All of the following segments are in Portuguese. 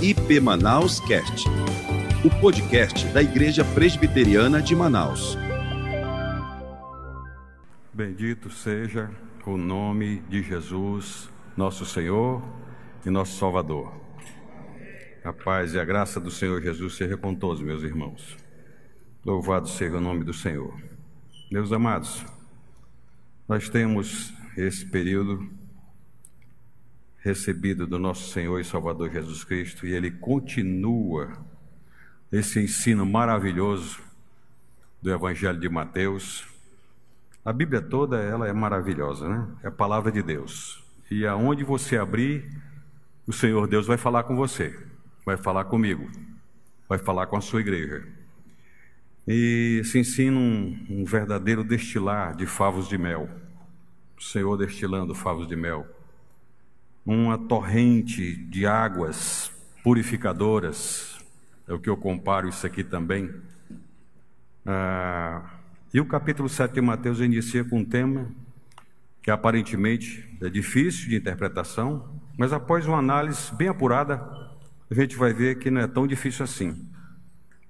IP Manaus Cast, o podcast da Igreja Presbiteriana de Manaus. Bendito seja o nome de Jesus, nosso Senhor e nosso Salvador. A paz e a graça do Senhor Jesus seja com todos, meus irmãos. Louvado seja o nome do Senhor. Meus amados, nós temos esse período recebido do nosso Senhor e Salvador Jesus Cristo e ele continua esse ensino maravilhoso do Evangelho de Mateus. A Bíblia toda ela é maravilhosa, né? É a palavra de Deus. E aonde você abrir, o Senhor Deus vai falar com você, vai falar comigo, vai falar com a sua igreja. E se ensina um, um verdadeiro destilar de favos de mel. O Senhor destilando favos de mel uma torrente de águas purificadoras, é o que eu comparo isso aqui também. Ah, e o capítulo 7 de Mateus inicia com um tema que aparentemente é difícil de interpretação, mas após uma análise bem apurada, a gente vai ver que não é tão difícil assim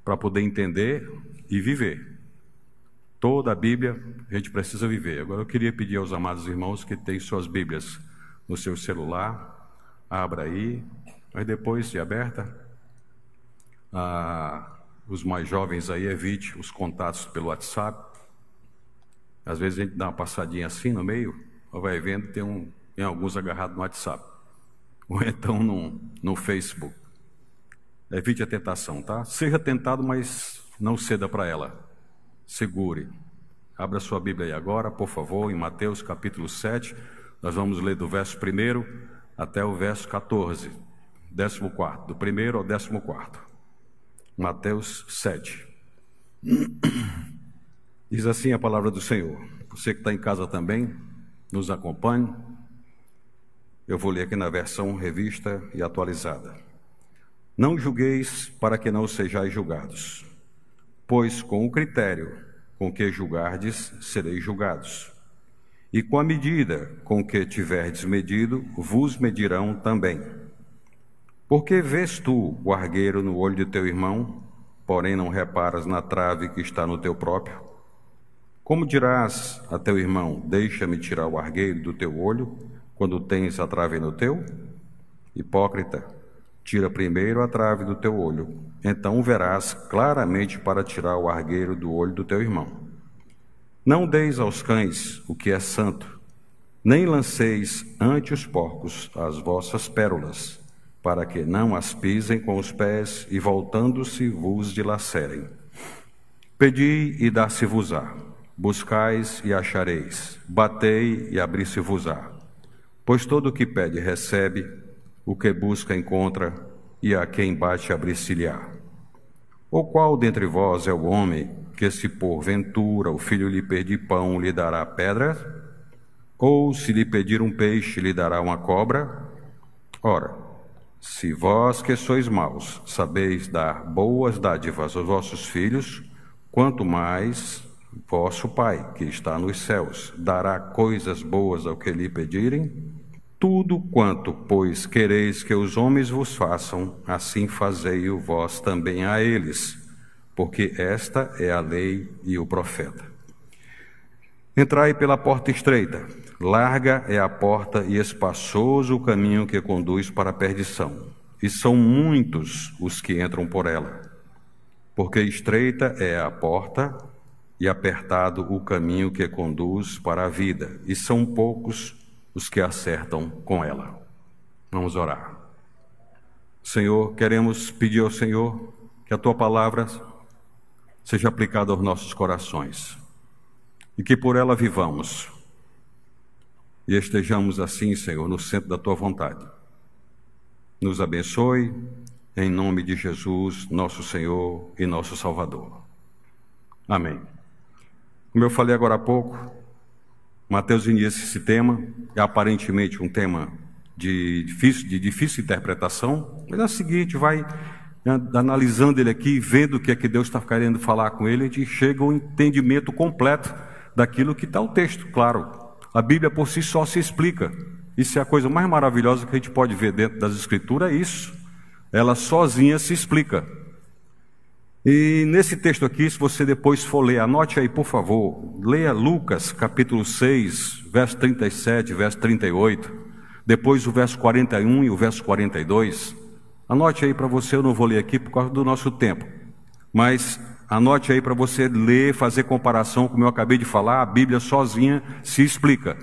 para poder entender e viver. Toda a Bíblia a gente precisa viver. Agora eu queria pedir aos amados irmãos que têm suas Bíblias no seu celular, abra aí, mas depois de aberta, ah, os mais jovens aí evite os contatos pelo WhatsApp. Às vezes a gente dá uma passadinha assim no meio, vai vendo tem, um, tem alguns agarrados no WhatsApp, ou então no, no Facebook. Evite a tentação, tá? Seja tentado, mas não ceda para ela. Segure. Abra sua Bíblia aí agora, por favor, em Mateus capítulo 7. Nós vamos ler do verso 1 até o verso 14, 14, do primeiro ao 14. Mateus 7. Diz assim a palavra do Senhor. Você que está em casa também, nos acompanhe. Eu vou ler aqui na versão revista e atualizada. Não julgueis para que não sejais julgados, pois com o critério com que julgardes, sereis julgados e com a medida com que tiverdes medido, vos medirão também. Porque vês tu o argueiro no olho de teu irmão, porém não reparas na trave que está no teu próprio? Como dirás a teu irmão: Deixa-me tirar o argueiro do teu olho, quando tens a trave no teu? Hipócrita, tira primeiro a trave do teu olho, então verás claramente para tirar o argueiro do olho do teu irmão. Não deis aos cães o que é santo, nem lanceis ante os porcos as vossas pérolas, para que não as pisem com os pés e voltando-se vos dilacerem. Pedi e dá-se-vos-á, buscais e achareis, batei e abri-se-vos-á. Pois todo o que pede recebe, o que busca encontra, e a quem bate abrir-se-lhe-á. Ou qual dentre vós é o homem que se porventura o filho lhe pedir pão, lhe dará pedra? Ou se lhe pedir um peixe, lhe dará uma cobra? Ora, se vós que sois maus sabeis dar boas dádivas aos vossos filhos, quanto mais vosso Pai, que está nos céus, dará coisas boas ao que lhe pedirem? Tudo quanto, pois, quereis que os homens vos façam, assim fazei-o vós também a eles porque esta é a lei e o profeta. Entrai pela porta estreita, larga é a porta e espaçoso o caminho que conduz para a perdição, e são muitos os que entram por ela. Porque estreita é a porta e apertado o caminho que conduz para a vida, e são poucos os que acertam com ela. Vamos orar. Senhor, queremos pedir ao Senhor que a tua palavra seja aplicada aos nossos corações e que por ela vivamos e estejamos assim, Senhor, no centro da tua vontade. Nos abençoe, em nome de Jesus, nosso Senhor e nosso Salvador. Amém. Como eu falei agora há pouco, Mateus inicia esse tema, é aparentemente um tema de difícil, de difícil interpretação, mas é o seguinte, vai analisando ele aqui, vendo o que é que Deus está querendo falar com ele, a gente chega a um entendimento completo daquilo que está o texto, claro. A Bíblia por si só se explica. Isso é a coisa mais maravilhosa que a gente pode ver dentro das Escrituras, é isso. ela sozinha se explica. E nesse texto aqui, se você depois for ler, anote aí, por favor, leia Lucas, capítulo 6, verso 37, verso 38, depois o verso 41 e o verso 42. Anote aí para você, eu não vou ler aqui por causa do nosso tempo, mas anote aí para você ler, fazer comparação, como eu acabei de falar, a Bíblia sozinha se explica.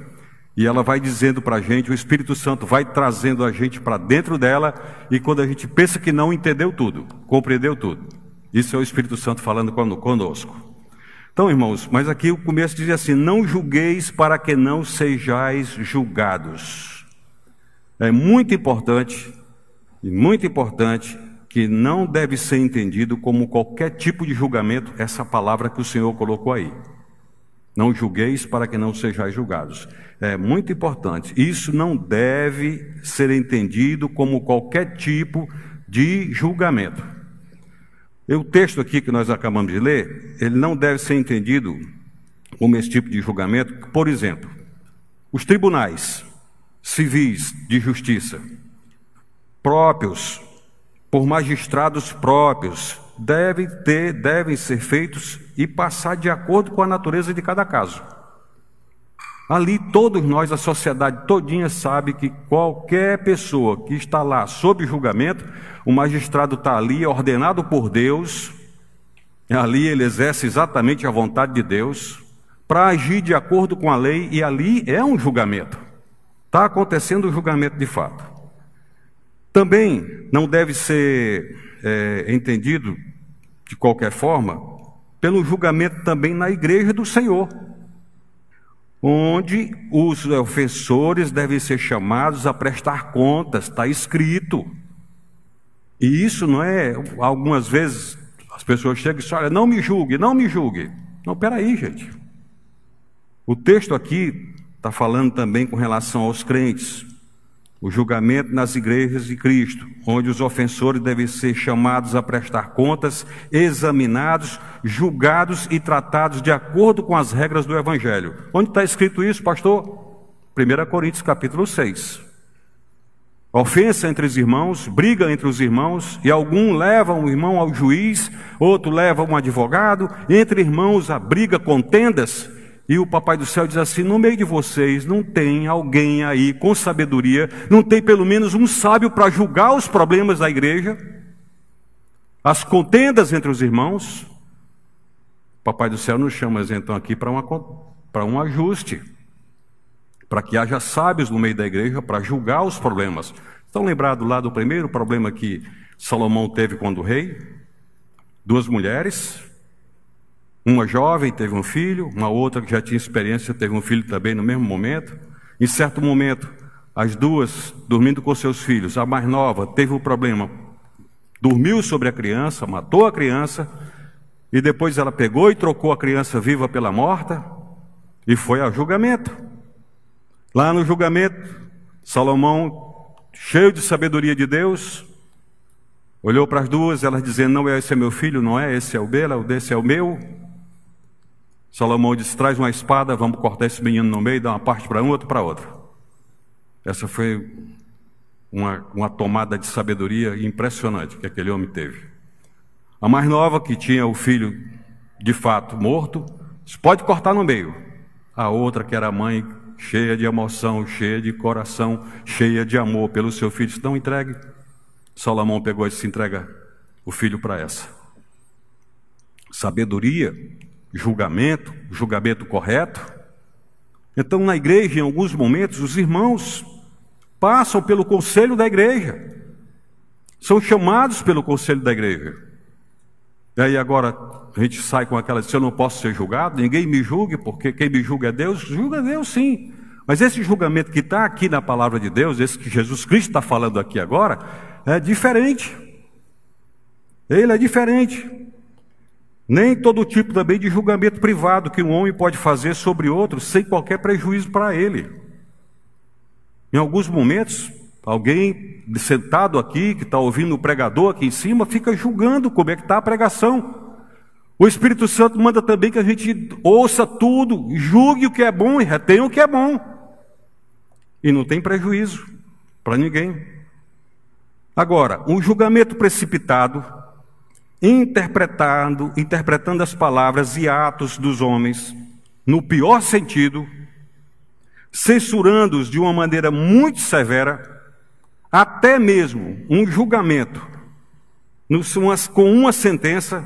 E ela vai dizendo para a gente, o Espírito Santo vai trazendo a gente para dentro dela, e quando a gente pensa que não entendeu tudo, compreendeu tudo. Isso é o Espírito Santo falando conosco. Então, irmãos, mas aqui o começo diz assim: Não julgueis para que não sejais julgados. É muito importante, e muito importante, que não deve ser entendido como qualquer tipo de julgamento, essa palavra que o Senhor colocou aí. Não julgueis para que não sejais julgados. É muito importante. Isso não deve ser entendido como qualquer tipo de julgamento. E o texto aqui que nós acabamos de ler, ele não deve ser entendido como esse tipo de julgamento. Por exemplo, os tribunais civis de justiça, próprios, por magistrados próprios, devem ter, devem ser feitos e passar de acordo com a natureza de cada caso. Ali todos nós, a sociedade todinha sabe que qualquer pessoa que está lá sob julgamento, o magistrado está ali ordenado por Deus, ali ele exerce exatamente a vontade de Deus, para agir de acordo com a lei, e ali é um julgamento. Está acontecendo o julgamento de fato. Também não deve ser é, entendido de qualquer forma pelo julgamento também na igreja do Senhor onde os ofensores devem ser chamados a prestar contas, está escrito. E isso não é, algumas vezes as pessoas chegam e dizem, olha, não me julgue, não me julgue. Não, peraí, gente. O texto aqui está falando também com relação aos crentes o julgamento nas igrejas de Cristo, onde os ofensores devem ser chamados a prestar contas, examinados, julgados e tratados de acordo com as regras do Evangelho. Onde está escrito isso, pastor? 1 Coríntios capítulo 6. Ofensa entre os irmãos, briga entre os irmãos, e algum leva um irmão ao juiz, outro leva um advogado, entre irmãos a briga, contendas, e o Papai do Céu diz assim: no meio de vocês não tem alguém aí com sabedoria, não tem pelo menos um sábio para julgar os problemas da igreja, as contendas entre os irmãos. O Papai do Céu nos chama então aqui para, para um ajuste, para que haja sábios no meio da igreja para julgar os problemas. Estão lembrados lá do primeiro problema que Salomão teve quando rei? Duas mulheres, uma jovem teve um filho, uma outra que já tinha experiência teve um filho também no mesmo momento. Em certo momento, as duas dormindo com seus filhos, a mais nova teve um problema, dormiu sobre a criança, matou a criança, e depois ela pegou e trocou a criança viva pela morta, e foi ao julgamento. Lá no julgamento, Salomão, cheio de sabedoria de Deus, olhou para as duas, elas dizendo: Não, esse é meu filho, não é, esse é o dela, esse é o meu. Salomão disse: traz uma espada, vamos cortar esse menino no meio, dar uma parte para um, outro para outro. Essa foi uma, uma tomada de sabedoria impressionante que aquele homem teve. A mais nova, que tinha o filho de fato morto, disse, pode cortar no meio. A outra, que era mãe, cheia de emoção, cheia de coração, cheia de amor pelo seu filho, disse: não entregue. Salomão pegou e disse: entrega o filho para essa. Sabedoria julgamento, julgamento correto. Então, na igreja, em alguns momentos, os irmãos passam pelo conselho da igreja, são chamados pelo conselho da igreja. E aí agora a gente sai com aquela, se eu não posso ser julgado, ninguém me julgue, porque quem me julga é Deus, julga Deus sim. Mas esse julgamento que está aqui na palavra de Deus, esse que Jesus Cristo está falando aqui agora, é diferente. Ele é diferente. Nem todo tipo também de julgamento privado que um homem pode fazer sobre outro sem qualquer prejuízo para ele. Em alguns momentos, alguém sentado aqui, que está ouvindo o pregador aqui em cima, fica julgando como é que está a pregação. O Espírito Santo manda também que a gente ouça tudo, julgue o que é bom e retenha o que é bom. E não tem prejuízo para ninguém. Agora, um julgamento precipitado, interpretando, interpretando as palavras e atos dos homens no pior sentido, censurando-os de uma maneira muito severa, até mesmo um julgamento com uma sentença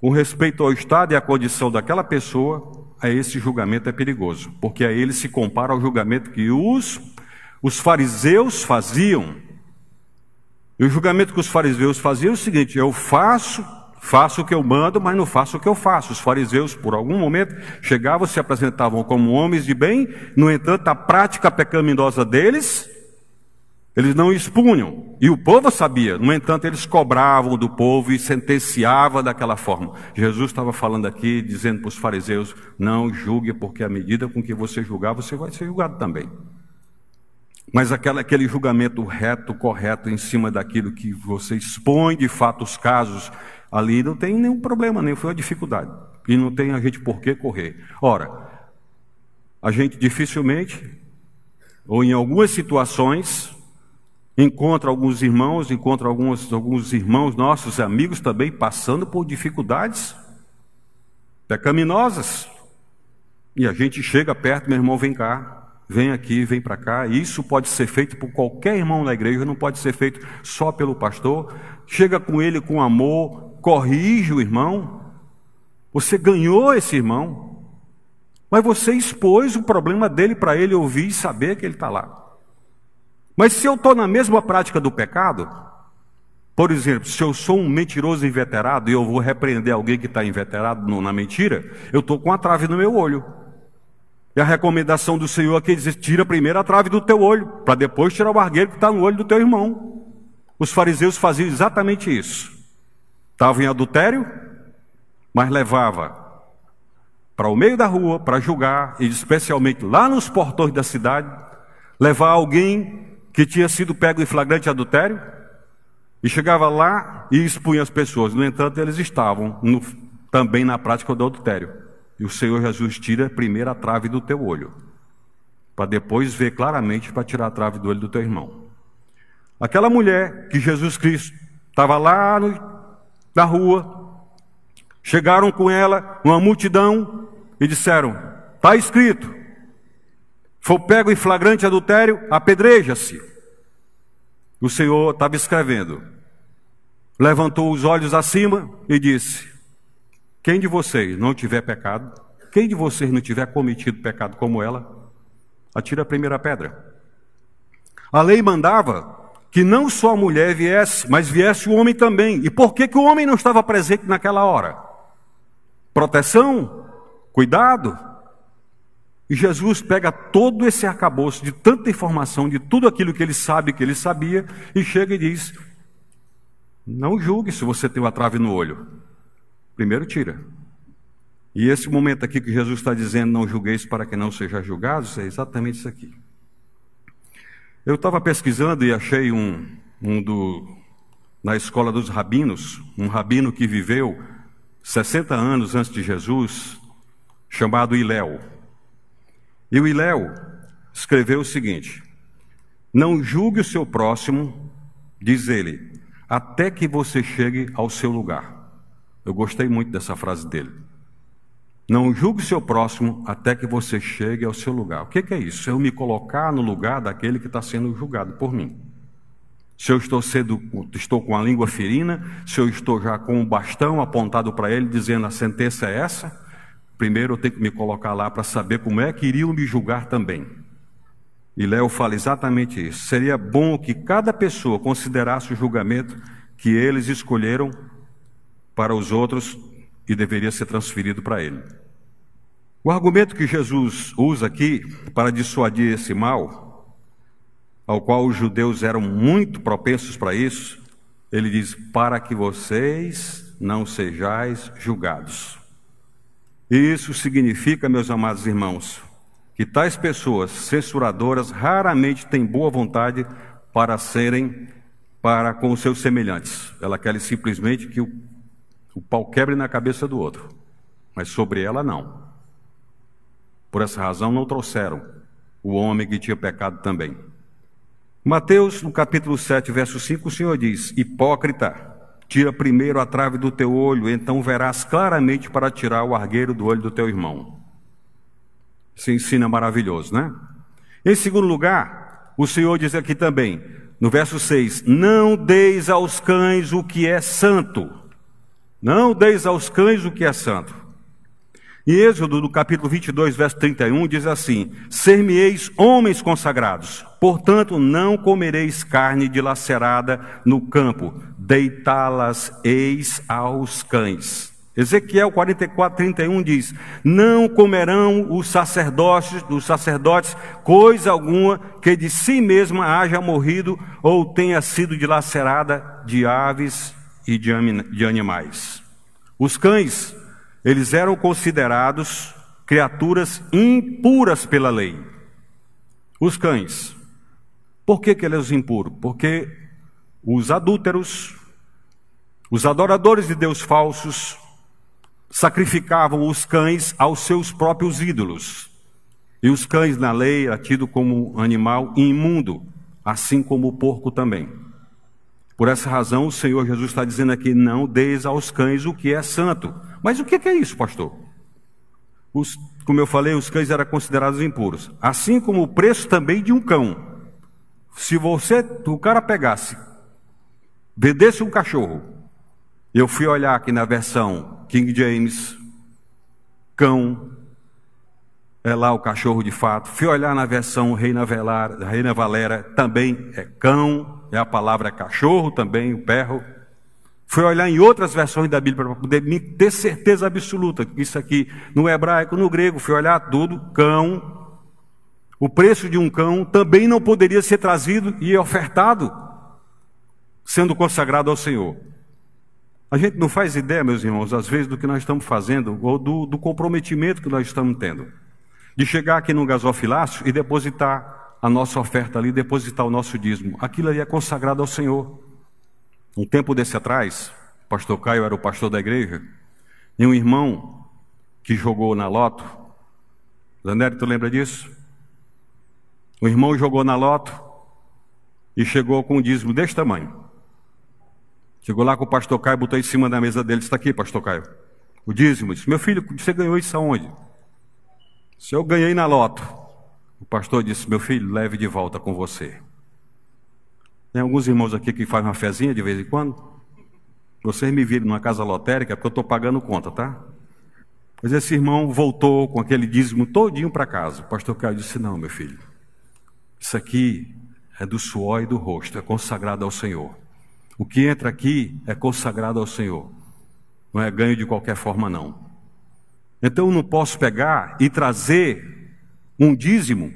com respeito ao estado e à condição daquela pessoa, a esse julgamento é perigoso, porque a ele se compara ao julgamento que os, os fariseus faziam. E o julgamento que os fariseus faziam é o seguinte: eu faço, faço o que eu mando, mas não faço o que eu faço. Os fariseus, por algum momento, chegavam, se apresentavam como homens de bem, no entanto, a prática pecaminosa deles eles não expunham. E o povo sabia. No entanto, eles cobravam do povo e sentenciavam daquela forma. Jesus estava falando aqui, dizendo para os fariseus: não julgue, porque à medida com que você julgar, você vai ser julgado também. Mas aquela, aquele julgamento reto, correto, em cima daquilo que você expõe de fato os casos, ali não tem nenhum problema, nem foi uma dificuldade. E não tem a gente por que correr. Ora, a gente dificilmente, ou em algumas situações, Encontra alguns irmãos, encontra alguns, alguns irmãos nossos, amigos também, passando por dificuldades pecaminosas. E a gente chega perto, meu irmão, vem cá, vem aqui, vem para cá. Isso pode ser feito por qualquer irmão da igreja, não pode ser feito só pelo pastor. Chega com ele com amor, corrige o irmão. Você ganhou esse irmão, mas você expôs o problema dele para ele ouvir e saber que ele está lá. Mas se eu estou na mesma prática do pecado, por exemplo, se eu sou um mentiroso inveterado e eu vou repreender alguém que está inveterado na mentira, eu estou com a trave no meu olho. E a recomendação do Senhor aqui diz: tira primeiro a trave do teu olho, para depois tirar o argueiro que está no olho do teu irmão. Os fariseus faziam exatamente isso. Estavam em adultério, mas levava para o meio da rua para julgar, e especialmente lá nos portões da cidade, levar alguém que tinha sido pego em flagrante adultério e chegava lá e expunha as pessoas. No entanto, eles estavam no, também na prática do adultério. E o Senhor Jesus tira primeiro a trave do teu olho, para depois ver claramente para tirar a trave do olho do teu irmão. Aquela mulher que Jesus Cristo estava lá no, na rua, chegaram com ela uma multidão e disseram: está escrito, for pego em flagrante adultério, apedreja-se. O Senhor estava escrevendo. Levantou os olhos acima e disse: Quem de vocês não tiver pecado, quem de vocês não tiver cometido pecado como ela, atira a primeira pedra. A lei mandava que não só a mulher viesse, mas viesse o homem também. E por que, que o homem não estava presente naquela hora? Proteção, cuidado, e Jesus pega todo esse arcabouço de tanta informação, de tudo aquilo que ele sabe que ele sabia, e chega e diz: Não julgue se você tem uma trave no olho. Primeiro tira. E esse momento aqui que Jesus está dizendo, não julgueis para que não seja julgados, é exatamente isso aqui. Eu estava pesquisando e achei um, um do, na escola dos rabinos, um rabino que viveu 60 anos antes de Jesus, chamado Iléu. E o Iléu escreveu o seguinte: Não julgue o seu próximo, diz ele, até que você chegue ao seu lugar. Eu gostei muito dessa frase dele. Não julgue seu próximo até que você chegue ao seu lugar. O que, é isso? Eu me colocar no lugar daquele que está sendo julgado por mim. Se eu estou, sendo, estou com a língua ferina, se eu estou já com o bastão apontado para ele, dizendo a sentença é essa, Primeiro eu tenho que me colocar lá para saber como é que iriam me julgar também. E Léo fala exatamente isso. Seria bom que cada pessoa considerasse o julgamento que eles escolheram para os outros e deveria ser transferido para ele. O argumento que Jesus usa aqui para dissuadir esse mal, ao qual os judeus eram muito propensos para isso, ele diz: para que vocês não sejais julgados. Isso significa, meus amados irmãos, que tais pessoas censuradoras raramente têm boa vontade para serem para com os seus semelhantes. Ela quer simplesmente que o, o pau quebre na cabeça do outro, mas sobre ela não. Por essa razão não trouxeram o homem que tinha pecado também. Mateus, no capítulo 7, verso 5, o Senhor diz: Hipócrita, tira primeiro a trave do teu olho, então verás claramente para tirar o argueiro do olho do teu irmão. Esse ensino é maravilhoso, né? Em segundo lugar, o Senhor diz aqui também, no verso 6: Não deis aos cães o que é santo. Não deis aos cães o que é santo. Em Êxodo, no capítulo 22, verso 31, diz assim: Ser-me-eis homens consagrados, portanto não comereis carne dilacerada no campo, deitá-las eis aos cães. Ezequiel 44, 31 diz: Não comerão os sacerdotes, os sacerdotes coisa alguma que de si mesma haja morrido ou tenha sido dilacerada de aves e de animais. Os cães, eles eram considerados criaturas impuras pela lei. Os cães. Por que, que eles impuros? Porque os adúlteros, os adoradores de Deus falsos, sacrificavam os cães aos seus próprios ídolos. E os cães na lei era tido como animal imundo, assim como o porco também. Por essa razão, o Senhor Jesus está dizendo aqui: não deis aos cães o que é santo. Mas o que é isso, pastor? Os, como eu falei, os cães eram considerados impuros. Assim como o preço também de um cão. Se você, o cara pegasse, vendesse um cachorro, eu fui olhar aqui na versão King James, cão, é lá o cachorro de fato. Fui olhar na versão Reina, Velar, Reina Valera, também é cão, é a palavra cachorro também, o perro. Fui olhar em outras versões da Bíblia para poder me ter certeza absoluta que isso aqui no hebraico, no grego, fui olhar tudo, cão. O preço de um cão também não poderia ser trazido e ofertado, sendo consagrado ao Senhor. A gente não faz ideia, meus irmãos, às vezes, do que nós estamos fazendo ou do, do comprometimento que nós estamos tendo. De chegar aqui no gasofilácio e depositar a nossa oferta ali, depositar o nosso dízimo. Aquilo ali é consagrado ao Senhor. Um tempo desse atrás, o pastor Caio era o pastor da igreja, e um irmão que jogou na loto. Zanelli, tu lembra disso? O irmão jogou na loto e chegou com um dízimo desse tamanho. Chegou lá com o pastor Caio, botou em cima da mesa dele, está aqui, pastor Caio. O dízimo, disse, meu filho, você ganhou isso aonde? Se eu ganhei na loto. O pastor disse, meu filho, leve de volta com você. Tem alguns irmãos aqui que fazem uma fezinha de vez em quando. Vocês me viram numa casa lotérica porque eu estou pagando conta, tá? Mas esse irmão voltou com aquele dízimo todinho para casa. O pastor Caio disse, não, meu filho, isso aqui é do suor e do rosto, é consagrado ao Senhor. O que entra aqui é consagrado ao Senhor. Não é ganho de qualquer forma, não. Então eu não posso pegar e trazer um dízimo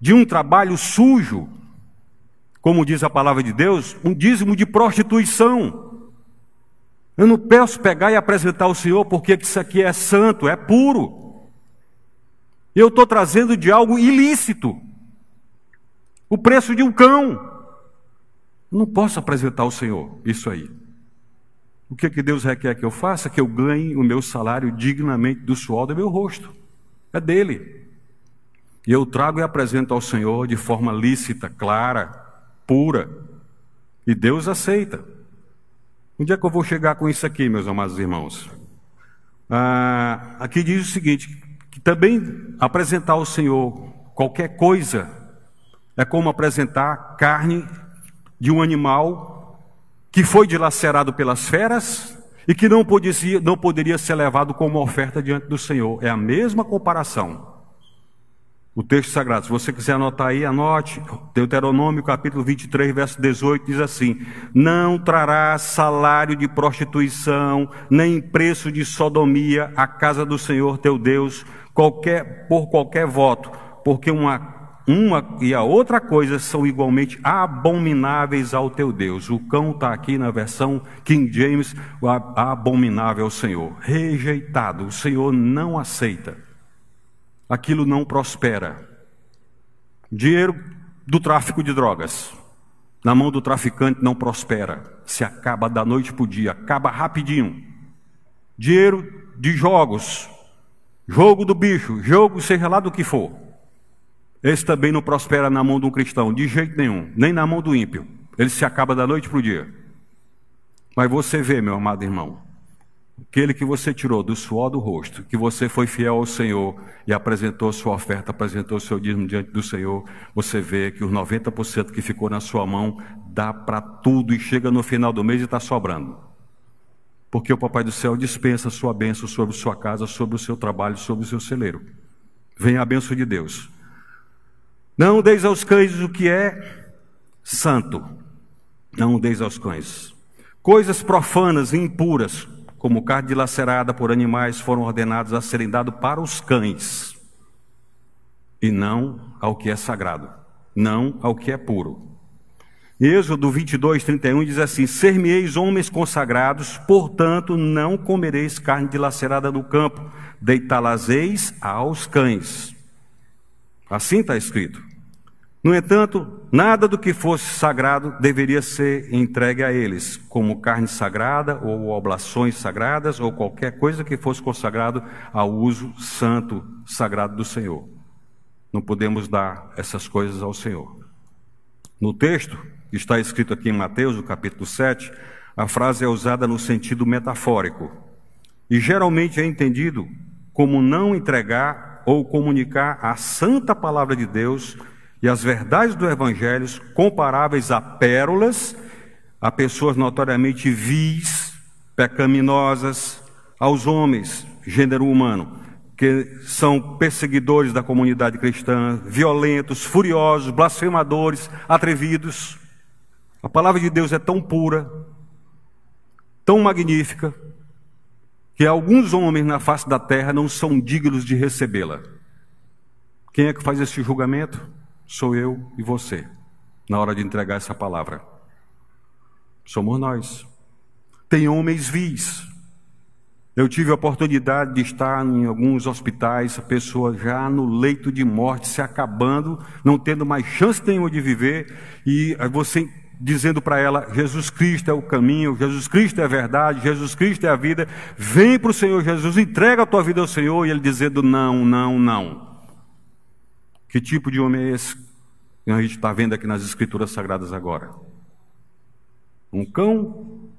de um trabalho sujo, como diz a palavra de Deus, um dízimo de prostituição. Eu não posso pegar e apresentar ao Senhor porque isso aqui é santo, é puro. Eu estou trazendo de algo ilícito. O preço de um cão. Não posso apresentar ao Senhor isso aí. O que, que Deus requer que eu faça? Que eu ganhe o meu salário dignamente do suor do meu rosto. É dele. E eu trago e apresento ao Senhor de forma lícita, clara, pura. E Deus aceita. Onde é que eu vou chegar com isso aqui, meus amados irmãos? Ah, aqui diz o seguinte: que também apresentar ao Senhor qualquer coisa é como apresentar carne de um animal que foi dilacerado pelas feras e que não, podia, não poderia ser levado como oferta diante do Senhor. É a mesma comparação. O texto sagrado, se você quiser anotar aí, anote. Deuteronômio capítulo 23, verso 18 diz assim: Não trará salário de prostituição, nem preço de sodomia à casa do Senhor teu Deus, qualquer, por qualquer voto, porque uma uma e a outra coisa são igualmente abomináveis ao teu Deus. O cão está aqui na versão King James, abominável ao Senhor, rejeitado. O Senhor não aceita. Aquilo não prospera. Dinheiro do tráfico de drogas, na mão do traficante não prospera. Se acaba da noite para o dia, acaba rapidinho. Dinheiro de jogos, jogo do bicho, jogo seja lá do que for esse também não prospera na mão de um cristão, de jeito nenhum, nem na mão do ímpio. Ele se acaba da noite para o dia. Mas você vê, meu amado irmão, aquele que você tirou do suor do rosto, que você foi fiel ao Senhor e apresentou sua oferta, apresentou seu dízimo diante do Senhor, você vê que os 90% que ficou na sua mão dá para tudo e chega no final do mês e está sobrando. Porque o Papai do Céu dispensa sua bênção sobre sua casa, sobre o seu trabalho, sobre o seu celeiro. Vem a bênção de Deus. Não deis aos cães o que é santo. Não deis aos cães. Coisas profanas e impuras, como carne dilacerada por animais, foram ordenadas a serem dadas para os cães, e não ao que é sagrado, não ao que é puro. Êxodo 22, 31 diz assim: Ser-me-eis homens consagrados, portanto não comereis carne dilacerada no campo, deitá-las-eis aos cães. Assim está escrito. No entanto, nada do que fosse sagrado deveria ser entregue a eles, como carne sagrada ou oblações sagradas ou qualquer coisa que fosse consagrado ao uso santo, sagrado do Senhor. Não podemos dar essas coisas ao Senhor. No texto, está escrito aqui em Mateus, no capítulo 7, a frase é usada no sentido metafórico e geralmente é entendido como não entregar ou comunicar a santa palavra de Deus e as verdades do Evangelho comparáveis a pérolas, a pessoas notoriamente vis, pecaminosas, aos homens, gênero humano, que são perseguidores da comunidade cristã, violentos, furiosos, blasfemadores, atrevidos. A palavra de Deus é tão pura, tão magnífica, que alguns homens na face da terra não são dignos de recebê-la. Quem é que faz esse julgamento? Sou eu e você, na hora de entregar essa palavra. Somos nós. Tem homens vis. Eu tive a oportunidade de estar em alguns hospitais, a pessoa já no leito de morte, se acabando, não tendo mais chance nenhuma de viver, e você dizendo para ela: Jesus Cristo é o caminho, Jesus Cristo é a verdade, Jesus Cristo é a vida. Vem para o Senhor Jesus, entrega a tua vida ao Senhor, e ele dizendo: Não, não, não. Que tipo de homem é esse que a gente está vendo aqui nas Escrituras Sagradas agora? Um cão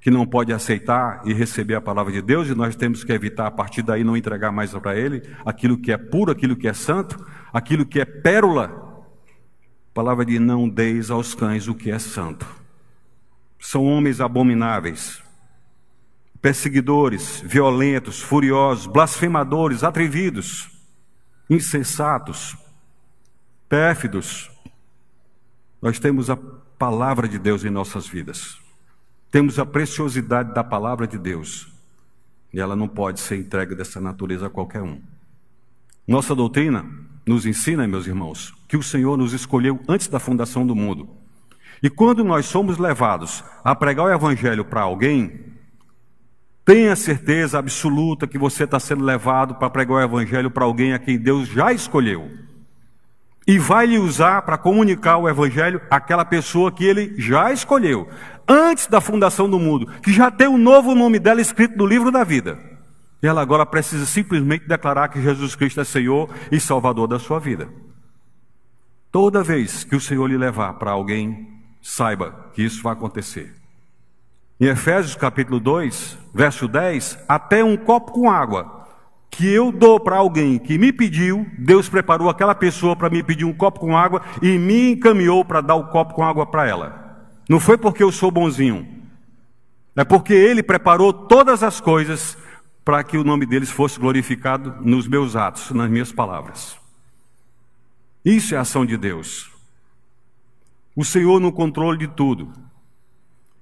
que não pode aceitar e receber a palavra de Deus, e nós temos que evitar a partir daí não entregar mais para ele aquilo que é puro, aquilo que é santo, aquilo que é pérola. A palavra de não deis aos cães o que é santo. São homens abomináveis, perseguidores, violentos, furiosos, blasfemadores, atrevidos insensatos, pérfidos. Nós temos a palavra de Deus em nossas vidas. Temos a preciosidade da palavra de Deus. E ela não pode ser entregue dessa natureza a qualquer um. Nossa doutrina nos ensina, meus irmãos, que o Senhor nos escolheu antes da fundação do mundo. E quando nós somos levados a pregar o Evangelho para alguém, Tenha certeza absoluta que você está sendo levado para pregar o Evangelho para alguém a quem Deus já escolheu. E vai lhe usar para comunicar o Evangelho àquela pessoa que ele já escolheu, antes da fundação do mundo, que já tem o um novo nome dela escrito no livro da vida. E ela agora precisa simplesmente declarar que Jesus Cristo é Senhor e Salvador da sua vida. Toda vez que o Senhor lhe levar para alguém, saiba que isso vai acontecer. Em Efésios capítulo 2, verso 10, até um copo com água que eu dou para alguém que me pediu, Deus preparou aquela pessoa para me pedir um copo com água e me encaminhou para dar o copo com água para ela. Não foi porque eu sou bonzinho, é porque Ele preparou todas as coisas para que o nome deles fosse glorificado nos meus atos, nas minhas palavras. Isso é ação de Deus. O Senhor no controle de tudo.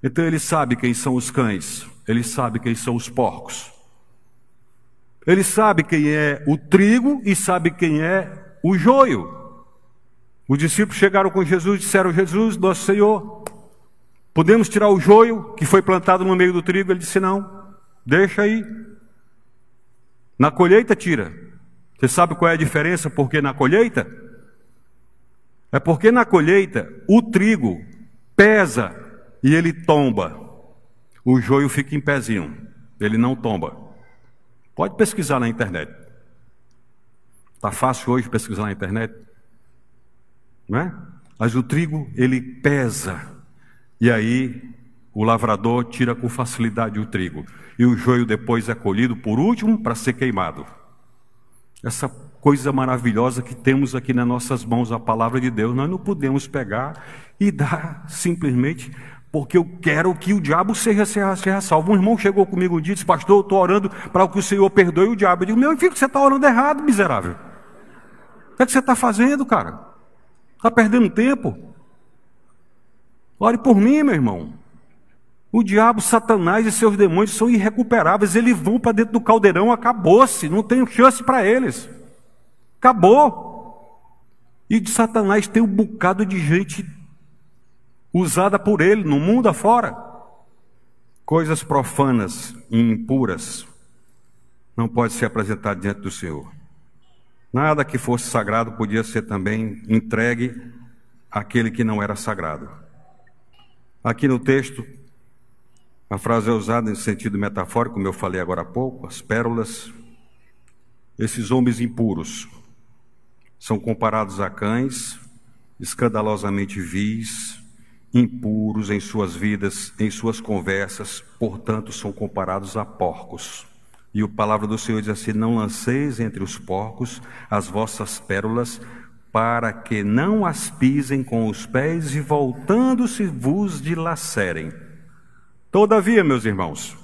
Então ele sabe quem são os cães, ele sabe quem são os porcos. Ele sabe quem é o trigo e sabe quem é o joio. Os discípulos chegaram com Jesus e disseram: Jesus, nosso Senhor, podemos tirar o joio que foi plantado no meio do trigo? Ele disse: Não, deixa aí. Na colheita, tira. Você sabe qual é a diferença? Porque na colheita? É porque na colheita o trigo pesa e ele tomba. O joio fica em pezinho, ele não tomba. Pode pesquisar na internet. Está fácil hoje pesquisar na internet? Não é? Mas o trigo, ele pesa. E aí o lavrador tira com facilidade o trigo. E o joio depois é colhido por último para ser queimado. Essa coisa maravilhosa que temos aqui nas nossas mãos, a palavra de Deus, nós não podemos pegar e dar simplesmente porque eu quero que o diabo seja, seja, seja salvo. Um irmão chegou comigo um dia e disse, pastor, eu estou orando para que o Senhor perdoe o diabo. Eu digo, meu filho, você está orando errado, miserável. O que, é que você está fazendo, cara? Está perdendo tempo? Ore por mim, meu irmão. O diabo, Satanás e seus demônios são irrecuperáveis. Eles vão para dentro do caldeirão, acabou-se. Não tem chance para eles. Acabou. E de Satanás tem um bocado de gente usada por ele no mundo afora. Coisas profanas e impuras não pode ser apresentado diante do Senhor. Nada que fosse sagrado podia ser também entregue àquele que não era sagrado. Aqui no texto, a frase é usada em sentido metafórico, como eu falei agora há pouco, as pérolas. Esses homens impuros são comparados a cães, escandalosamente vis, impuros em suas vidas, em suas conversas, portanto, são comparados a porcos. E a palavra do Senhor diz assim: Não lanceis entre os porcos as vossas pérolas, para que não as pisem com os pés e voltando-se vos dilacerem. Todavia, meus irmãos,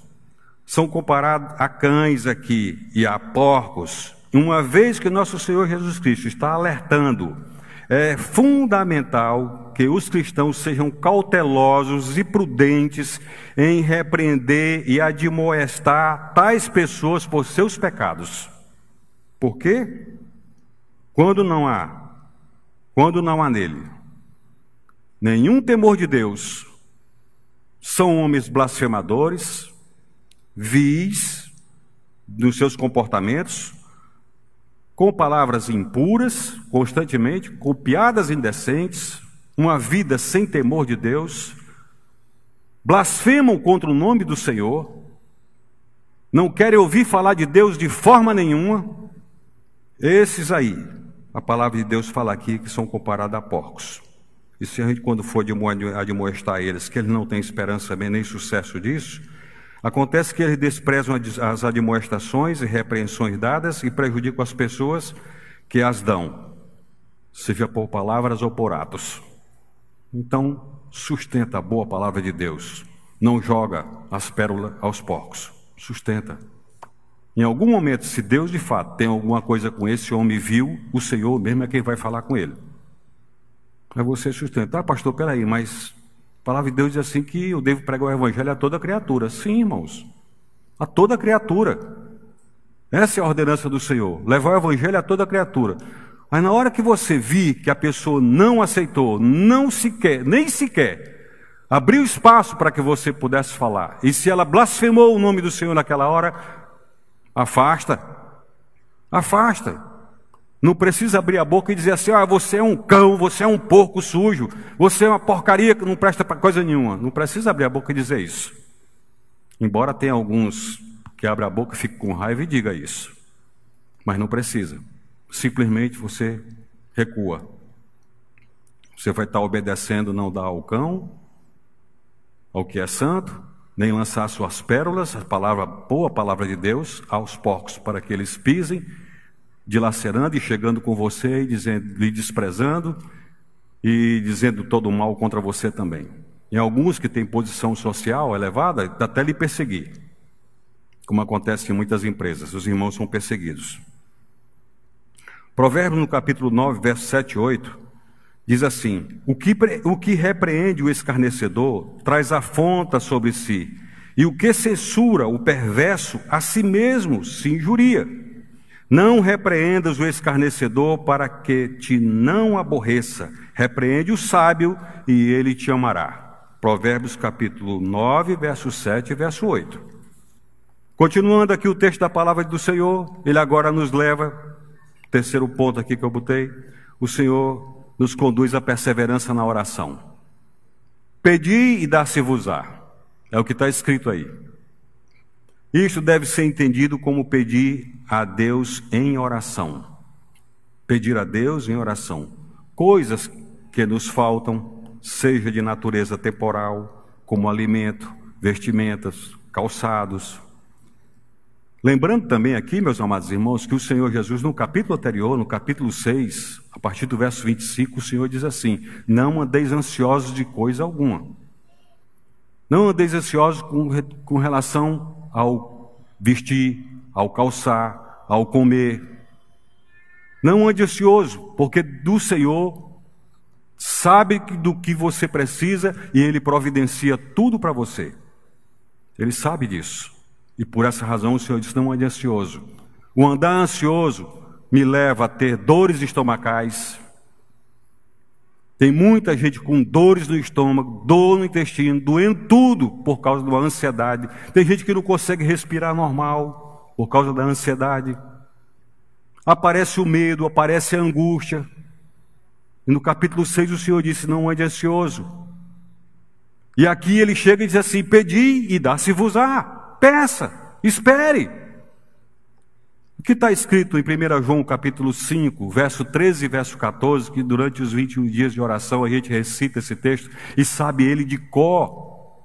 são comparados a cães aqui e a porcos, uma vez que nosso Senhor Jesus Cristo está alertando é fundamental que os cristãos sejam cautelosos e prudentes em repreender e admoestar tais pessoas por seus pecados. Por quê? Quando não há, quando não há nele nenhum temor de Deus, são homens blasfemadores, vis nos seus comportamentos, com palavras impuras, constantemente, com piadas indecentes, uma vida sem temor de Deus, blasfemam contra o nome do Senhor, não querem ouvir falar de Deus de forma nenhuma. Esses aí, a palavra de Deus fala aqui que são comparados a porcos. E se a gente, quando for admoestar eles, que eles não têm esperança nem sucesso disso, Acontece que eles desprezam as admoestações e repreensões dadas e prejudicam as pessoas que as dão, seja por palavras ou por atos. Então, sustenta a boa palavra de Deus. Não joga as pérolas aos porcos. Sustenta. Em algum momento, se Deus de fato tem alguma coisa com esse homem viu, o Senhor mesmo é quem vai falar com ele. É você sustenta. Ah, pastor, peraí, mas a palavra de Deus diz assim que eu devo pregar o evangelho a toda criatura. Sim, irmãos. A toda criatura. Essa é a ordenança do Senhor. Levar o evangelho a toda criatura. Mas na hora que você vir que a pessoa não aceitou, não sequer, nem sequer abriu espaço para que você pudesse falar, e se ela blasfemou o nome do Senhor naquela hora, afasta. Afasta. Não precisa abrir a boca e dizer assim: ah, você é um cão, você é um porco sujo, você é uma porcaria que não presta para coisa nenhuma. Não precisa abrir a boca e dizer isso. Embora tenha alguns que abrem a boca fiquem com raiva e diga isso. Mas não precisa. Simplesmente você recua. Você vai estar obedecendo, não dar ao cão, ao que é santo, nem lançar suas pérolas, a palavra boa, a palavra de Deus, aos porcos, para que eles pisem dilacerando e chegando com você e dizendo, lhe desprezando e dizendo todo o mal contra você também. Em alguns que têm posição social elevada, até lhe perseguir, como acontece em muitas empresas, os irmãos são perseguidos. Provérbios no capítulo 9, verso 7 e 8, diz assim: o que, o que repreende o escarnecedor traz afronta sobre si, e o que censura o perverso a si mesmo se injuria. Não repreendas o escarnecedor para que te não aborreça. Repreende o sábio e ele te amará. Provérbios capítulo 9, verso 7 e verso 8. Continuando aqui o texto da palavra do Senhor, ele agora nos leva, terceiro ponto aqui que eu botei, o Senhor nos conduz à perseverança na oração. Pedi e dá-se-vos-á. É o que está escrito aí. Isto deve ser entendido como pedir a Deus em oração. pedir a Deus em oração coisas que nos faltam, seja de natureza temporal, como alimento, vestimentas, calçados. Lembrando também aqui, meus amados irmãos, que o Senhor Jesus, no capítulo anterior, no capítulo 6, a partir do verso 25, o Senhor diz assim: Não andeis ansiosos de coisa alguma. Não andeis ansiosos com, com relação ao vestir, ao calçar, ao comer, não ande ansioso, porque do Senhor sabe do que você precisa e Ele providencia tudo para você. Ele sabe disso. E por essa razão o Senhor diz: não ande ansioso. O andar ansioso me leva a ter dores estomacais. Tem muita gente com dores no estômago, dor no intestino, doendo tudo por causa da ansiedade. Tem gente que não consegue respirar normal por causa da ansiedade aparece o medo, aparece a angústia. E no capítulo 6 o Senhor disse: Não ande ansioso. E aqui ele chega e diz assim: Pedi e dá-se-vos-á. Peça, espere. O que está escrito em 1 João capítulo 5, verso 13 e verso 14, que durante os 21 dias de oração a gente recita esse texto e sabe ele de cor.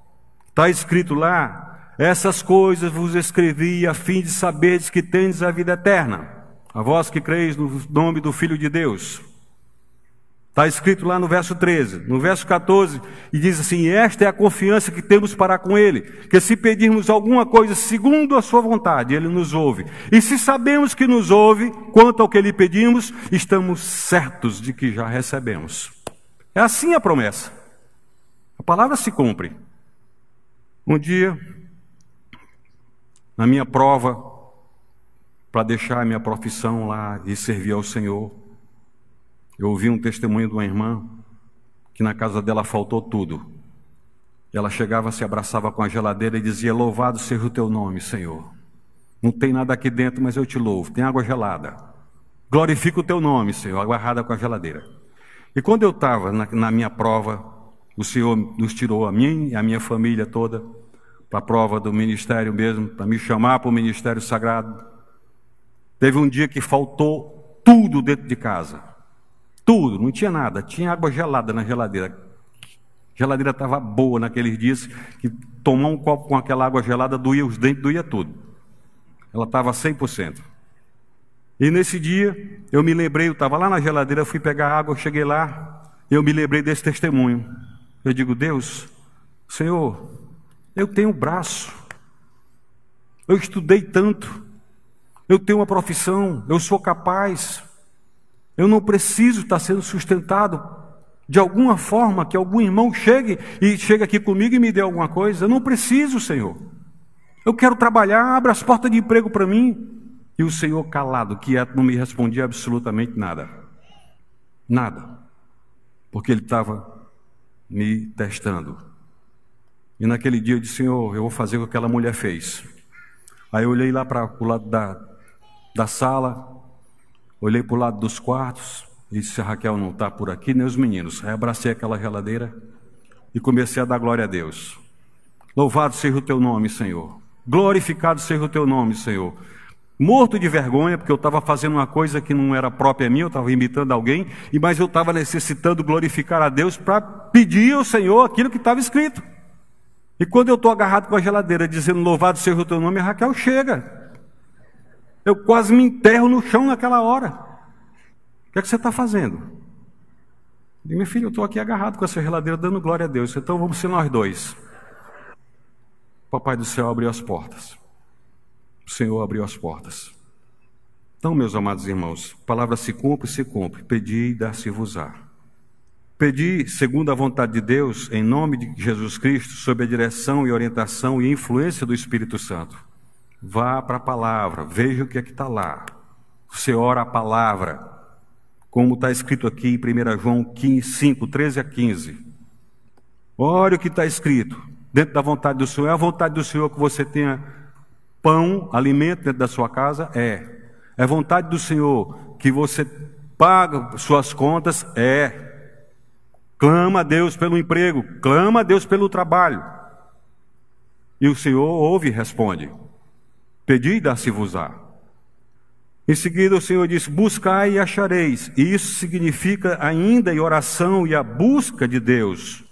Está escrito lá: Essas coisas vos escrevi a fim de saberes que tendes a vida eterna a vós que creis no nome do Filho de Deus. Está escrito lá no verso 13, no verso 14, e diz assim: Esta é a confiança que temos para com Ele, que se pedirmos alguma coisa segundo a Sua vontade, Ele nos ouve. E se sabemos que nos ouve, quanto ao que lhe pedimos, estamos certos de que já recebemos. É assim a promessa. A palavra se cumpre. Um dia, na minha prova para deixar a minha profissão lá e servir ao Senhor. Eu ouvi um testemunho de uma irmã que na casa dela faltou tudo. Ela chegava, se abraçava com a geladeira e dizia: Louvado seja o teu nome, Senhor. Não tem nada aqui dentro, mas eu te louvo. Tem água gelada. Glorifica o teu nome, Senhor, agarrada com a geladeira. E quando eu estava na, na, minha prova, o Senhor nos tirou a mim e a minha família toda para a prova do ministério mesmo, para me chamar para o ministério sagrado. Teve um dia que faltou tudo dentro de casa. Tudo, não tinha nada. Tinha água gelada na geladeira. A geladeira estava boa naqueles dias que tomar um copo com aquela água gelada doía os dentes, doía tudo. Ela estava 100%. E nesse dia, eu me lembrei, eu estava lá na geladeira, fui pegar água, cheguei lá, eu me lembrei desse testemunho. Eu digo, Deus, Senhor, eu tenho braço, eu estudei tanto, eu tenho uma profissão, eu sou capaz, eu não preciso estar sendo sustentado de alguma forma que algum irmão chegue e chegue aqui comigo e me dê alguma coisa. Eu não preciso, Senhor. Eu quero trabalhar, abra as portas de emprego para mim. E o Senhor calado, quieto, não me respondia absolutamente nada. Nada. Porque Ele estava me testando. E naquele dia eu disse, Senhor, eu vou fazer o que aquela mulher fez. Aí eu olhei lá para o lado da, da sala, olhei para o lado dos quartos, e disse: a Raquel não está por aqui, nem os meninos. Aí abracei aquela geladeira e comecei a dar glória a Deus. Louvado seja o teu nome, Senhor. Glorificado seja o teu nome, Senhor. Morto de vergonha, porque eu estava fazendo uma coisa que não era própria minha, eu estava imitando alguém, mas eu estava necessitando glorificar a Deus para pedir ao Senhor aquilo que estava escrito. E quando eu estou agarrado com a geladeira dizendo louvado seja o teu nome, Raquel chega. Eu quase me enterro no chão naquela hora. O que é que você está fazendo? E meu filho, eu estou aqui agarrado com essa geladeira dando glória a Deus. Então vamos ser nós dois. O Papai do céu abriu as portas. O Senhor abriu as portas. Então, meus amados irmãos, a palavra se cumpre, se cumpre. Pedi e dar-se-vos-á. Pedi, segundo a vontade de Deus, em nome de Jesus Cristo, sob a direção e orientação e influência do Espírito Santo. Vá para a palavra, veja o que é que está lá. Você ora a palavra, como está escrito aqui em 1 João 15, 5, 13 a 15. Olha o que está escrito, dentro da vontade do Senhor. É a vontade do Senhor que você tenha pão, alimento dentro da sua casa? É. É vontade do Senhor que você paga suas contas? É. Clama a Deus pelo emprego, clama a Deus pelo trabalho. E o Senhor ouve e responde. Pedi e dá-se-vos-á. Em seguida, o Senhor disse: Buscai e achareis. E isso significa ainda em oração e a busca de Deus,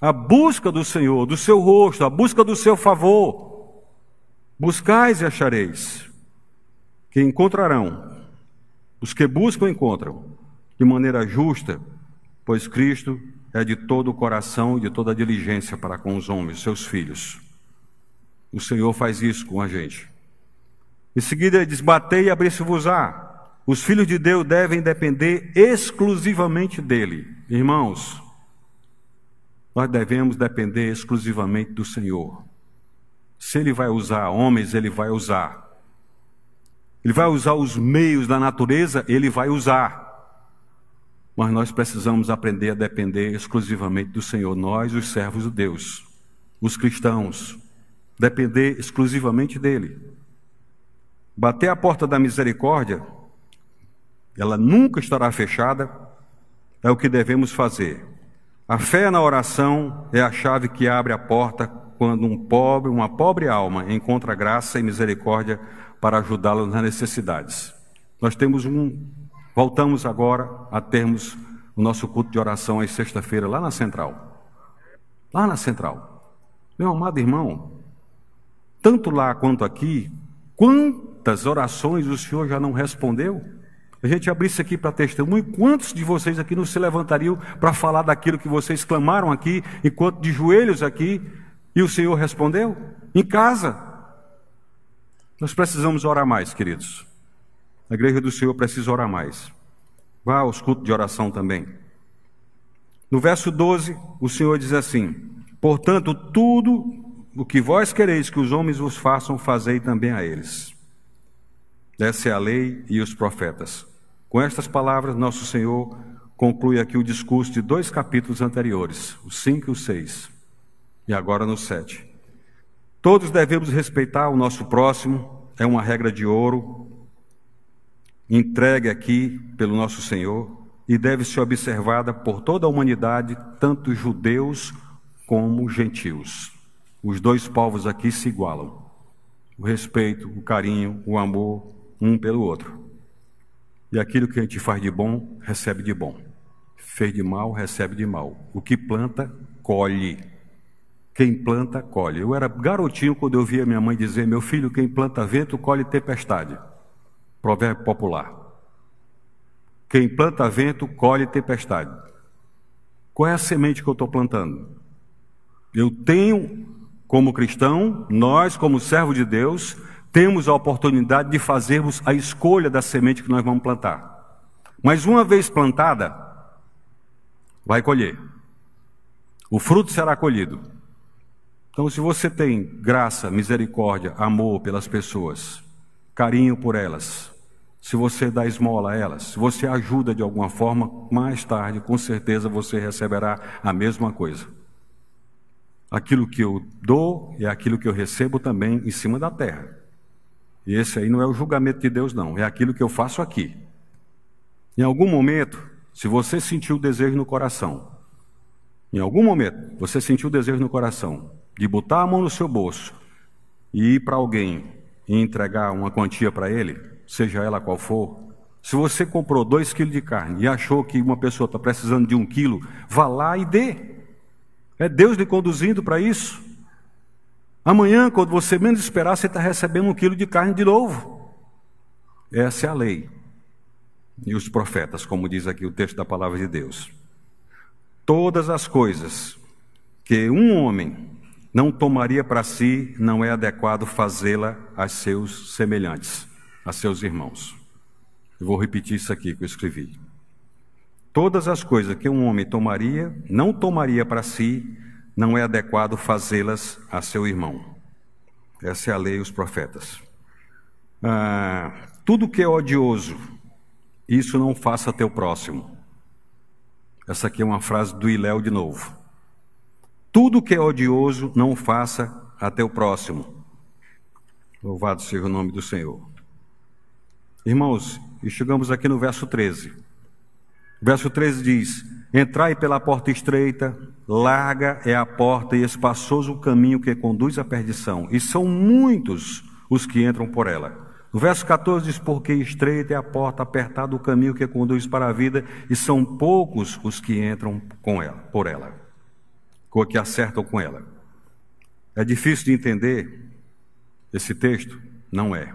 a busca do Senhor, do seu rosto, a busca do seu favor. Buscais e achareis, que encontrarão. Os que buscam, encontram, de maneira justa, pois Cristo é de todo o coração e de toda a diligência para com os homens, seus filhos. O Senhor faz isso com a gente. Em seguida, diz: Batei e abri-se-vos-á. Os filhos de Deus devem depender exclusivamente dele. Irmãos, nós devemos depender exclusivamente do Senhor. Se ele vai usar homens, ele vai usar. Ele vai usar os meios da natureza, ele vai usar. Mas nós precisamos aprender a depender exclusivamente do Senhor, nós, os servos de Deus, os cristãos, depender exclusivamente dele. Bater a porta da misericórdia, ela nunca estará fechada, é o que devemos fazer. A fé na oração é a chave que abre a porta quando um pobre, uma pobre alma encontra graça e misericórdia para ajudá-lo nas necessidades. Nós temos um, voltamos agora a termos o nosso culto de oração às sexta-feira lá na central. Lá na central. Meu amado irmão, tanto lá quanto aqui, quantas orações o Senhor já não respondeu? A gente abrisse aqui para testemunho, quantos de vocês aqui não se levantariam para falar daquilo que vocês clamaram aqui, enquanto de joelhos aqui, e o Senhor respondeu? Em casa. Nós precisamos orar mais, queridos. A igreja do Senhor precisa orar mais. Vá aos cultos de oração também. No verso 12, o Senhor diz assim: Portanto, tudo o que vós quereis que os homens vos façam, fazei também a eles. Essa é a lei e os profetas. Com estas palavras, nosso Senhor conclui aqui o discurso de dois capítulos anteriores, o 5 e o 6, e agora no 7. Todos devemos respeitar o nosso próximo, é uma regra de ouro, entregue aqui pelo nosso Senhor, e deve ser observada por toda a humanidade, tanto judeus como gentios. Os dois povos aqui se igualam. O respeito, o carinho, o amor um pelo outro. E aquilo que a gente faz de bom, recebe de bom. Fez de mal, recebe de mal. O que planta, colhe. Quem planta, colhe. Eu era garotinho quando eu via minha mãe dizer: Meu filho, quem planta vento, colhe tempestade. Provérbio popular. Quem planta vento, colhe tempestade. Qual é a semente que eu estou plantando? Eu tenho, como cristão, nós, como servo de Deus, temos a oportunidade de fazermos a escolha da semente que nós vamos plantar. Mas uma vez plantada, vai colher. O fruto será colhido. Então, se você tem graça, misericórdia, amor pelas pessoas, carinho por elas, se você dá esmola a elas, se você ajuda de alguma forma, mais tarde, com certeza você receberá a mesma coisa. Aquilo que eu dou é aquilo que eu recebo também em cima da terra. E esse aí não é o julgamento de Deus, não, é aquilo que eu faço aqui. Em algum momento, se você sentiu o desejo no coração, em algum momento você sentiu o desejo no coração de botar a mão no seu bolso e ir para alguém e entregar uma quantia para ele, seja ela qual for, se você comprou dois quilos de carne e achou que uma pessoa está precisando de um quilo, vá lá e dê. É Deus lhe conduzindo para isso. Amanhã, quando você menos esperar, você está recebendo um quilo de carne de novo. Essa é a lei. E os profetas, como diz aqui o texto da palavra de Deus. Todas as coisas que um homem não tomaria para si, não é adequado fazê-la a seus semelhantes, a seus irmãos. Eu vou repetir isso aqui que eu escrevi. Todas as coisas que um homem tomaria, não tomaria para si, não é adequado fazê-las a seu irmão. Essa é a lei e os profetas. Ah, tudo que é odioso, isso não faça teu próximo. Essa aqui é uma frase do Iléu de novo. Tudo que é odioso, não faça a teu próximo. Louvado seja o nome do Senhor. Irmãos, e chegamos aqui no verso 13. O verso 13 diz: Entrai pela porta estreita, larga é a porta e espaçoso o caminho que conduz à perdição, e são muitos os que entram por ela. No verso 14 diz: Porque estreita é a porta, apertado o caminho que conduz para a vida, e são poucos os que entram com ela, por ela, que acertam com ela. É difícil de entender esse texto? Não é.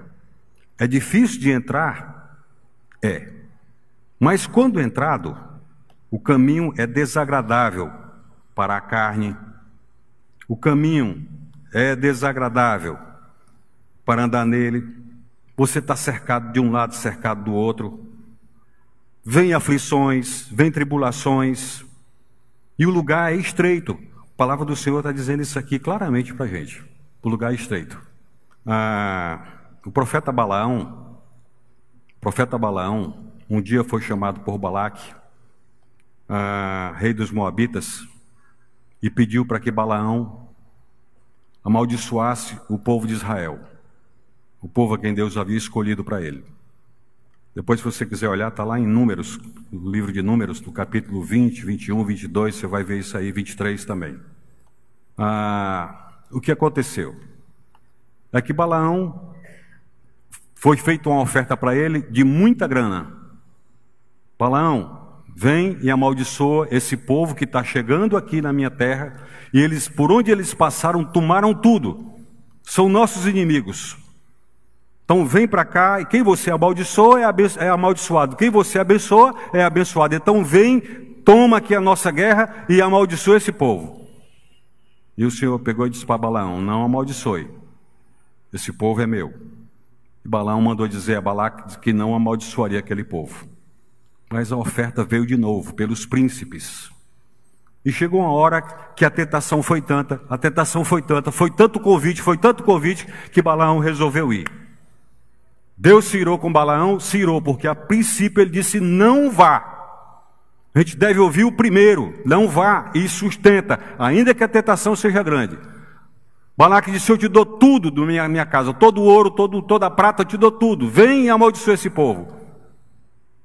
É difícil de entrar? É. Mas quando entrado, o caminho é desagradável para a carne, o caminho é desagradável para andar nele. Você está cercado de um lado, cercado do outro. Vem aflições, vem tribulações, e o lugar é estreito. A palavra do Senhor está dizendo isso aqui claramente para a gente. O lugar é estreito. Ah, o profeta Balaão, profeta Balaão, um dia foi chamado por Balaque, ah, rei dos Moabitas, e pediu para que Balaão amaldiçoasse o povo de Israel, o povo a quem Deus havia escolhido para ele. Depois, se você quiser olhar, está lá em Números, no livro de Números, no capítulo 20, 21, 22, você vai ver isso aí, 23 também. Ah, o que aconteceu? É que Balaão foi feita uma oferta para ele de muita grana. Balaão, vem e amaldiçoa esse povo que está chegando aqui na minha terra, e eles, por onde eles passaram, tomaram tudo. São nossos inimigos. Então vem para cá, e quem você amaldiçoa é, amaldiçoado. Quem você abençoa é abençoado. Então vem, toma aqui a nossa guerra e amaldiçoa esse povo. E o Senhor pegou e disse para Balaão: Não amaldiçoe. Esse povo é meu. E Balaão mandou dizer a Balac que não amaldiçoaria aquele povo. Mas a oferta veio de novo pelos príncipes. E chegou uma hora que a tentação foi tanta, a tentação foi tanta, foi tanto convite, foi tanto convite, que Balaão resolveu ir. Deus se irou com Balaão, se irou, porque a princípio ele disse: não vá. A gente deve ouvir o primeiro, não vá, e sustenta, ainda que a tentação seja grande. Balaque disse: Eu te dou tudo da minha, minha casa, todo o ouro, todo, toda a prata, eu te dou tudo. Vem e amaldiçoa esse povo.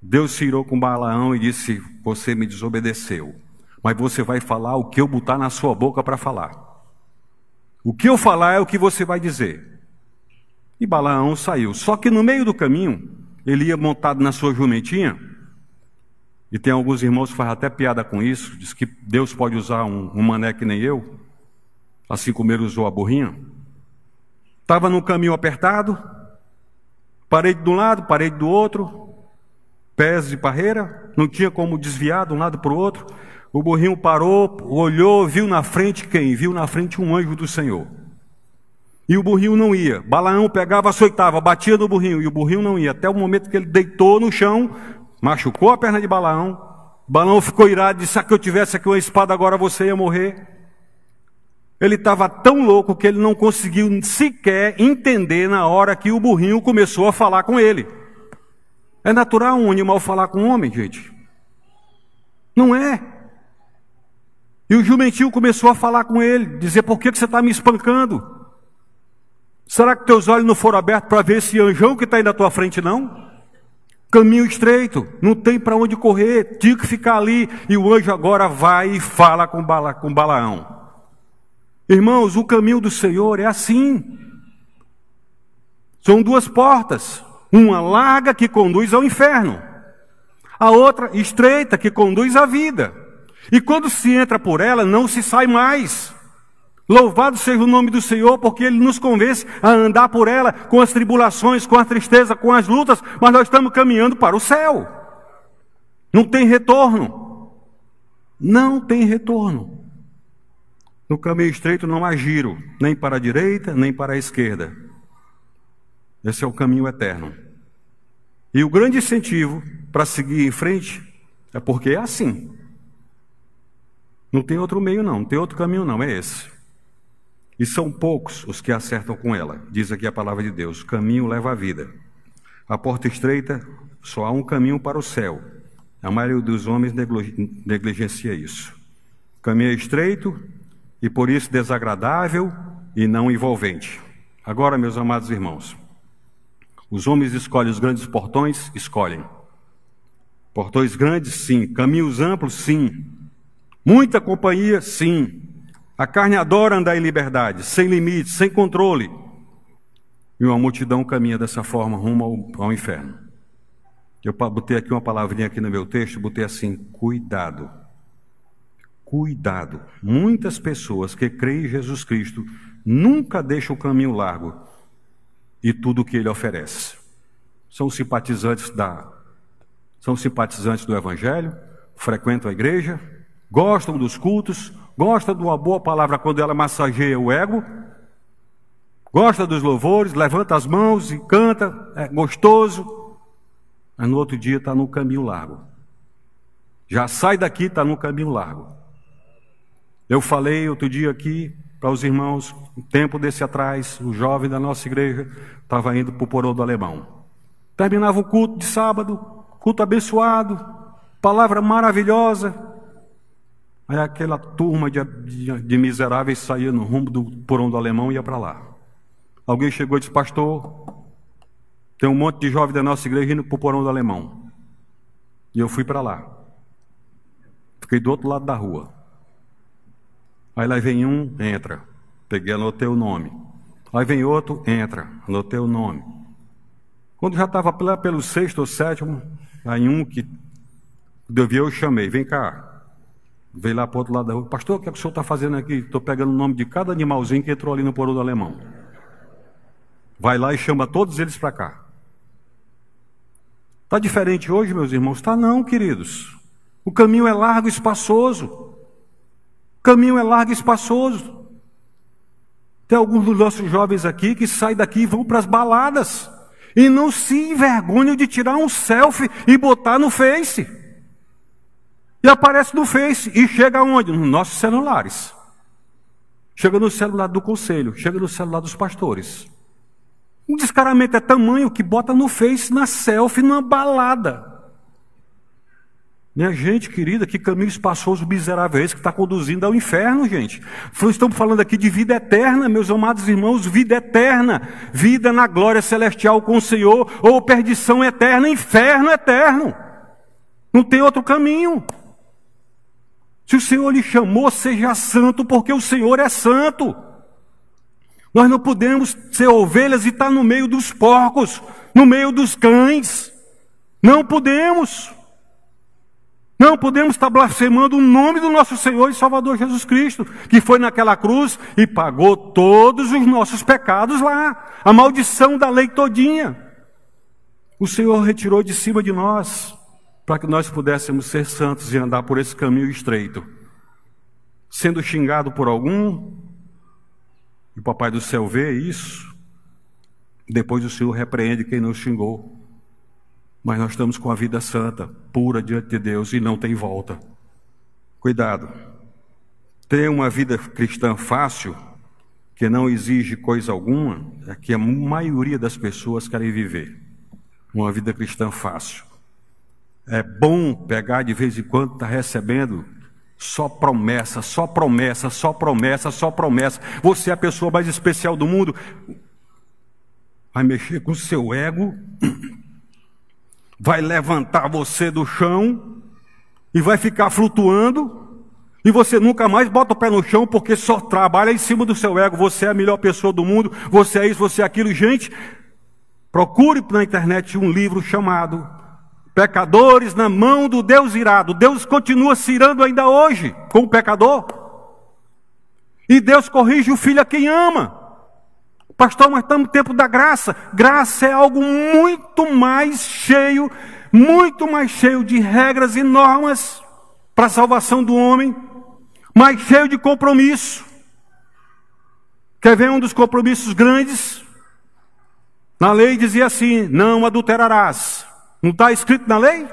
Deus se irou com Balaão e disse: Você me desobedeceu, mas você vai falar o que eu botar na sua boca para falar. O que eu falar é o que você vai dizer. E Balaão saiu. Só que no meio do caminho, ele ia montado na sua jumentinha. E tem alguns irmãos que fazem até piada com isso, diz que Deus pode usar um, um mané que nem eu assim como ele usou a burrinha. Estava num caminho apertado, parede de um lado, parede do outro, pés de parreira, não tinha como desviar de um lado para o outro. O burrinho parou, olhou, viu na frente quem? Viu na frente um anjo do Senhor. E o burrinho não ia. Balaão pegava, açoitava, batia no burrinho, e o burrinho não ia. Até o momento que ele deitou no chão, machucou a perna de Balaão. Balaão ficou irado, disse: Se eu tivesse aqui uma espada, agora você ia morrer. Ele estava tão louco que ele não conseguiu sequer entender na hora que o burrinho começou a falar com ele. É natural um animal falar com um homem, gente? Não é. E o jumentinho começou a falar com ele, dizer: Por que, você está me espancando? Será que teus olhos não foram abertos para ver esse anjão que está aí na tua frente, não? Caminho estreito, não tem para onde correr, tinha que ficar ali. E o anjo agora vai e fala com, Bala, com Balaão. Irmãos, o caminho do Senhor é assim. São duas portas. Uma larga que conduz ao inferno, a outra estreita que conduz à vida. E quando se entra por ela, não se sai mais. Louvado seja o nome do Senhor, porque Ele nos convence a andar por ela com as tribulações, com a tristeza, com as lutas, mas nós estamos caminhando para o céu. Não tem retorno. Não tem retorno. No caminho estreito não há giro, nem para a direita, nem para a esquerda. Esse é o caminho eterno. E o grande incentivo para seguir em frente é porque é assim. Não tem outro meio, não, não tem outro caminho, não, é esse. E são poucos os que acertam com ela, diz aqui a palavra de Deus: o caminho leva à vida. A porta estreita, só há um caminho para o céu. A maioria dos homens negligencia isso. O caminho é estreito, e por isso desagradável e não envolvente. Agora, meus amados irmãos, os homens escolhem os grandes portões? Escolhem. Portões grandes? Sim. Caminhos amplos? Sim. Muita companhia? Sim. A carne adora andar em liberdade, sem limites, sem controle. E uma multidão caminha dessa forma rumo ao, ao inferno. Eu botei aqui uma palavrinha aqui no meu texto, botei assim: cuidado. Cuidado. Muitas pessoas que creem em Jesus Cristo nunca deixam o caminho largo e tudo o que ele oferece. São simpatizantes da são simpatizantes do evangelho, frequentam a igreja, gostam dos cultos, gostam de uma boa palavra quando ela massageia o ego, gosta dos louvores, levanta as mãos e canta, é gostoso, mas no outro dia está no caminho largo. Já sai daqui, está no caminho largo. Eu falei outro dia aqui para os irmãos, um tempo desse atrás, o jovem da nossa igreja estava indo para o porão do alemão. Terminava o culto de sábado, culto abençoado, palavra maravilhosa. Aí aquela turma de, de, de miseráveis saía no rumo do porão do alemão e ia para lá. Alguém chegou e disse, pastor, tem um monte de jovens da nossa igreja indo para o porão do alemão. E eu fui para lá. Fiquei do outro lado da rua. Aí lá vem um, entra. Peguei, anotei o nome. Aí vem outro, entra. Anotei o nome. Quando já estava lá pelo sexto ou sétimo, aí um que vi, eu chamei, vem cá. Veio lá para o outro lado da rua. Pastor, o que, é que o senhor está fazendo aqui? Estou pegando o nome de cada animalzinho que entrou ali no porão do alemão. Vai lá e chama todos eles para cá. Está diferente hoje, meus irmãos? Está não, queridos. O caminho é largo espaçoso. Caminho é largo e espaçoso. Tem alguns dos nossos jovens aqui que saem daqui e vão para as baladas. E não se envergonham de tirar um selfie e botar no Face. E aparece no Face. E chega onde? Nos nossos celulares. Chega no celular do conselho, chega no celular dos pastores. O descaramento é tamanho que bota no Face, na selfie, numa balada. Minha gente querida, que caminho espaçoso, miserável é esse que está conduzindo ao inferno, gente? Estamos falando aqui de vida eterna, meus amados irmãos, vida eterna, vida na glória celestial com o Senhor, ou perdição eterna, inferno eterno. Não tem outro caminho. Se o Senhor lhe chamou, seja santo, porque o Senhor é santo. Nós não podemos ser ovelhas e estar no meio dos porcos, no meio dos cães. Não podemos. Não podemos estar blasfemando o nome do nosso Senhor e Salvador Jesus Cristo, que foi naquela cruz e pagou todos os nossos pecados lá, a maldição da lei todinha. O Senhor retirou de cima de nós, para que nós pudéssemos ser santos e andar por esse caminho estreito. Sendo xingado por algum, e o Papai do Céu vê isso, depois o Senhor repreende quem nos xingou. Mas nós estamos com a vida santa, pura diante de Deus e não tem volta. Cuidado. Ter uma vida cristã fácil, que não exige coisa alguma, é que a maioria das pessoas querem viver. Uma vida cristã fácil. É bom pegar de vez em quando, estar tá recebendo só promessa, só promessa, só promessa, só promessa. Você é a pessoa mais especial do mundo. Vai mexer com o seu ego vai levantar você do chão e vai ficar flutuando. E você nunca mais bota o pé no chão porque só trabalha em cima do seu ego. Você é a melhor pessoa do mundo, você é isso, você é aquilo. Gente, procure na internet um livro chamado Pecadores na mão do Deus irado. Deus continua se irando ainda hoje com o pecador. E Deus corrige o filho a quem ama. Pastor, mas estamos no tempo da graça. Graça é algo muito mais cheio, muito mais cheio de regras e normas para a salvação do homem, mais cheio de compromisso. Quer ver um dos compromissos grandes? Na lei dizia assim: não adulterarás. Não está escrito na lei?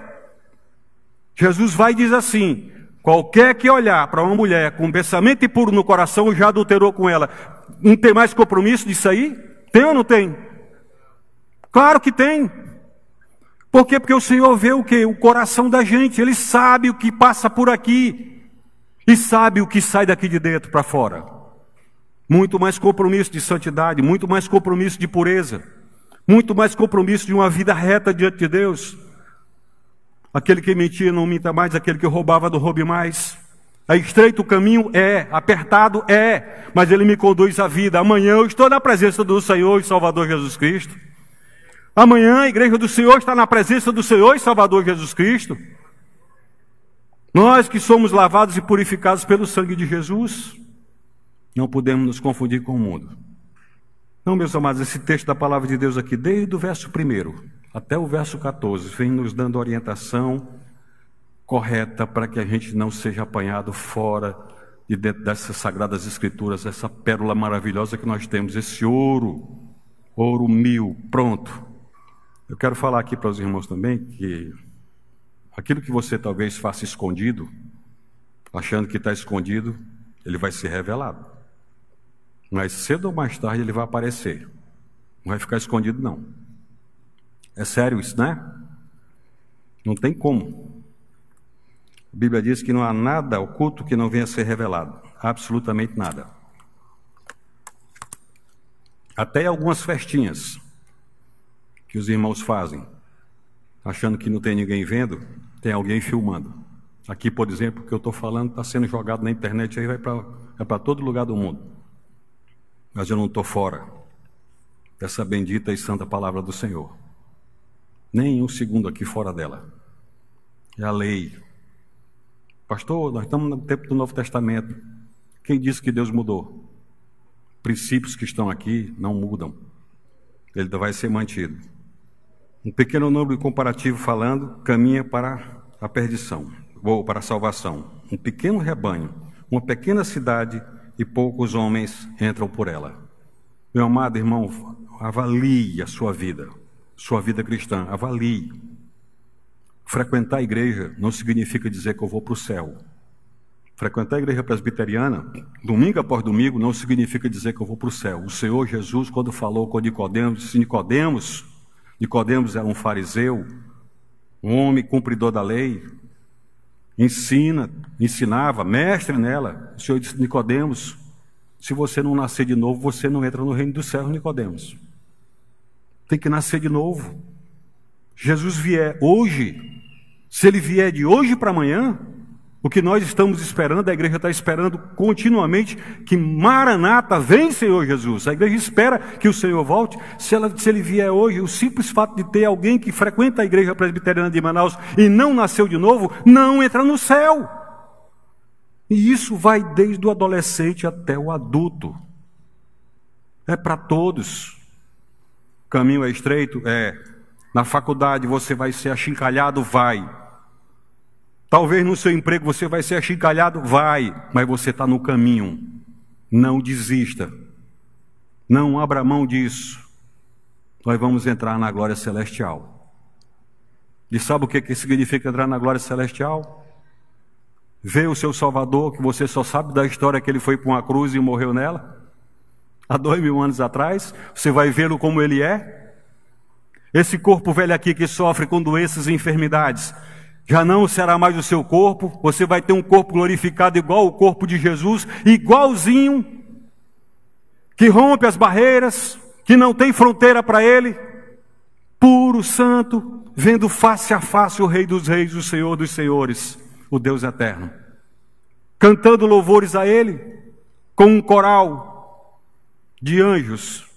Jesus vai e diz assim: qualquer que olhar para uma mulher com pensamento impuro no coração já adulterou com ela não tem mais compromisso disso aí? Tem ou não tem? Claro que tem. Por quê? Porque o Senhor vê o que? O coração da gente. Ele sabe o que passa por aqui. E sabe o que sai daqui de dentro para fora. Muito mais compromisso de santidade, muito mais compromisso de pureza, muito mais compromisso de uma vida reta diante de Deus. Aquele que mentia não minta mais, aquele que roubava não roube mais. É estreito o caminho? É. Apertado? É. mas Ele me conduz à vida. Amanhã eu estou na presença do Senhor e Salvador Jesus Cristo. Amanhã a igreja do Senhor está na presença do Senhor e Salvador Jesus Cristo. Nós que somos lavados e purificados pelo sangue de Jesus, não podemos nos confundir com o mundo. Não, meus amados, esse texto da palavra de Deus aqui, desde o verso 1 até o verso 14, vem nos dando orientação correta para que a gente não seja apanhado fora de dentro dessas sagradas escrituras, essa pérola maravilhosa que nós temos, esse ouro, ouro mil, pronto. Eu quero falar aqui para os irmãos também que aquilo que você talvez faça escondido, achando que está escondido, ele vai ser revelado. Mas cedo ou mais tarde ele vai aparecer. Não vai ficar escondido, não. É sério isso, né? Não tem como. A Bíblia diz que não há nada oculto que não venha a ser revelado. Absolutamente nada. Até algumas festinhas que os irmãos fazem, achando que não tem ninguém vendo, tem alguém filmando. Aqui, por exemplo, o que eu estou falando está sendo jogado na internet aí vai para todo lugar do mundo mas eu não estou fora dessa bendita e santa palavra do Senhor. Nem um segundo aqui fora dela. É a lei. Pastor, nós estamos no tempo do Novo Testamento. Quem disse que Deus mudou? Princípios que estão aqui não mudam. Ele vai ser mantido. Um pequeno número comparativo falando caminha para a perdição ou para a salvação. Um pequeno rebanho, uma pequena cidade e poucos homens entram por ela. Meu amado irmão, avalie a sua vida, sua vida cristã, avalie. Frequentar a igreja não significa dizer que eu vou para o céu. Frequentar a igreja presbiteriana, domingo após domingo, não significa dizer que eu vou para o céu. O Senhor Jesus, quando falou com Nicodemos, disse Nicodemos, Nicodemos era um fariseu, um homem cumpridor da lei, ensina, ensinava, mestre nela. O Senhor disse, Nicodemos, se você não nascer de novo, você não entra no reino dos céus, Nicodemos. Tem que nascer de novo. Jesus vier hoje, se ele vier de hoje para amanhã, o que nós estamos esperando, a igreja está esperando continuamente que Maranata vem, Senhor Jesus. A igreja espera que o Senhor volte. Se, ela, se ele vier hoje, o simples fato de ter alguém que frequenta a igreja presbiteriana de Manaus e não nasceu de novo, não entra no céu. E isso vai desde o adolescente até o adulto. É para todos. O caminho é estreito? É. Na faculdade você vai ser achincalhado? Vai. Talvez no seu emprego você vai ser achincalhado, vai, mas você está no caminho. Não desista. Não abra mão disso. Nós vamos entrar na glória celestial. E sabe o que, que significa entrar na glória celestial? Ver o seu Salvador, que você só sabe da história que ele foi para uma cruz e morreu nela, há dois mil anos atrás. Você vai vê-lo como ele é. Esse corpo velho aqui que sofre com doenças e enfermidades, já não será mais o seu corpo, você vai ter um corpo glorificado igual o corpo de Jesus, igualzinho, que rompe as barreiras, que não tem fronteira para ele, puro, santo, vendo face a face o Rei dos Reis, o Senhor dos Senhores, o Deus eterno, cantando louvores a Ele, com um coral de anjos,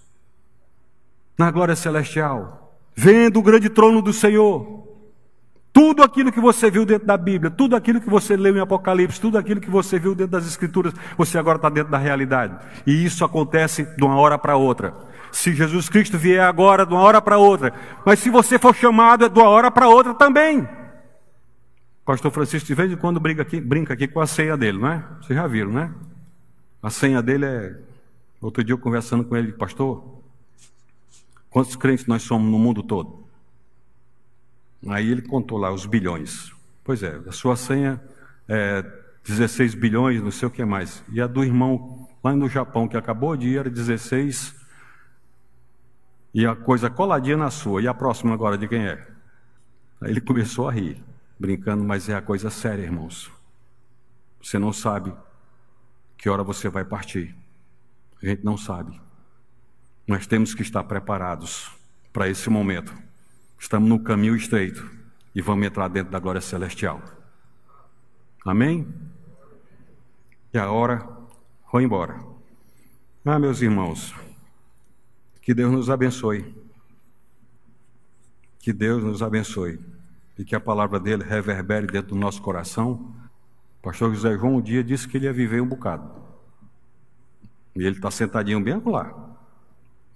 na glória celestial, vendo o grande trono do Senhor, tudo aquilo que você viu dentro da Bíblia, tudo aquilo que você leu em Apocalipse, tudo aquilo que você viu dentro das Escrituras, você agora está dentro da realidade. E isso acontece de uma hora para outra. Se Jesus Cristo vier agora, de uma hora para outra. Mas se você for chamado, é de uma hora para outra também. Pastor Francisco de vez em quando brinca aqui, brinca aqui com a senha dele, não é? Vocês já viram, né? A senha dele é. Outro dia eu conversando com ele, pastor, quantos crentes nós somos no mundo todo? Aí ele contou lá os bilhões. Pois é, a sua senha é 16 bilhões, não sei o que mais. E a do irmão lá no Japão, que acabou de ir, era 16. E a coisa coladinha na sua. E a próxima agora de quem é? Aí ele começou a rir, brincando, mas é a coisa séria, irmãos. Você não sabe que hora você vai partir. A gente não sabe. Nós temos que estar preparados para esse momento. Estamos no caminho estreito e vamos entrar dentro da glória celestial. Amém? E a hora foi embora. Ah, meus irmãos, que Deus nos abençoe. Que Deus nos abençoe. E que a palavra dele reverbere dentro do nosso coração. O pastor José João um dia disse que ele ia viver um bocado. E ele está sentadinho bem lá.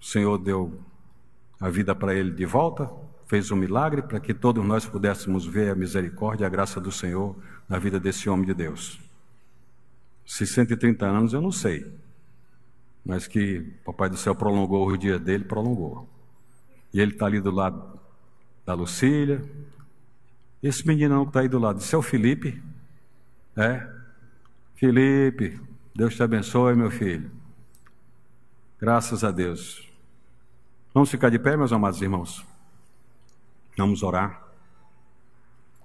O Senhor deu a vida para ele de volta, fez um milagre para que todos nós pudéssemos ver a misericórdia e a graça do Senhor na vida desse homem de Deus. Se 130 anos, eu não sei. Mas que Papai do Céu prolongou o dia dele, prolongou. E ele está ali do lado da Lucília. Esse meninão que está aí do lado, esse é o Felipe. É? Felipe, Deus te abençoe, meu filho. Graças a Deus. Vamos ficar de pé, meus amados irmãos. Vamos orar.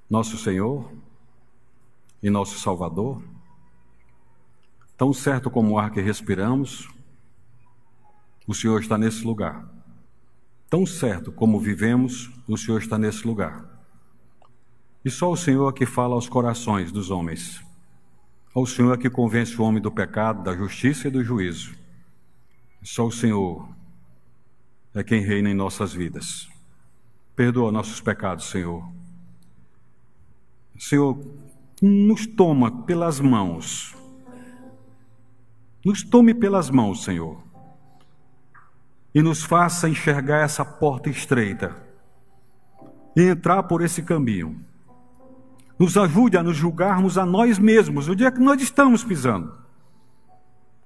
Nosso Senhor e nosso Salvador, tão certo como o ar que respiramos, o Senhor está nesse lugar. Tão certo como vivemos, o Senhor está nesse lugar. E só o Senhor é que fala aos corações dos homens. Ao Senhor é que convence o homem do pecado, da justiça e do juízo. Só o Senhor é quem reina em nossas vidas. Perdoa nossos pecados, Senhor. Senhor, nos toma pelas mãos. Nos tome pelas mãos, Senhor e nos faça enxergar essa porta estreita e entrar por esse caminho. Nos ajude a nos julgarmos a nós mesmos, o dia que nós estamos pisando.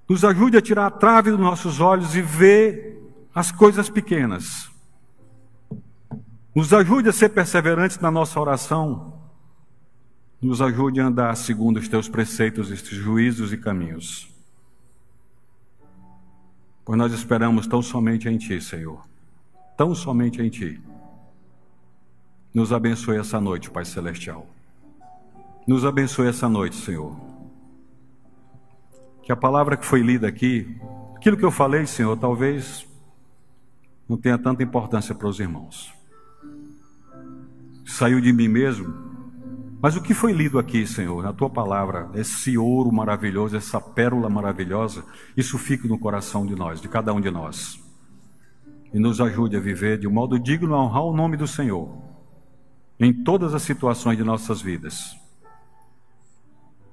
Nos ajude a tirar a trave dos nossos olhos e ver as coisas pequenas. Nos ajude a ser perseverantes na nossa oração. Nos ajude a andar segundo os teus preceitos, estes juízos e caminhos pois nós esperamos tão somente em Ti, Senhor. Tão somente em Ti. Nos abençoe essa noite, Pai Celestial. Nos abençoe essa noite, Senhor. Que a palavra que foi lida aqui, aquilo que eu falei, Senhor, talvez não tenha tanta importância para os irmãos. Saiu de mim mesmo, mas o que foi lido aqui, Senhor, na tua palavra, esse ouro maravilhoso, essa pérola maravilhosa, isso fique no coração de nós, de cada um de nós. E nos ajude a viver de um modo digno a honrar o nome do Senhor, em todas as situações de nossas vidas.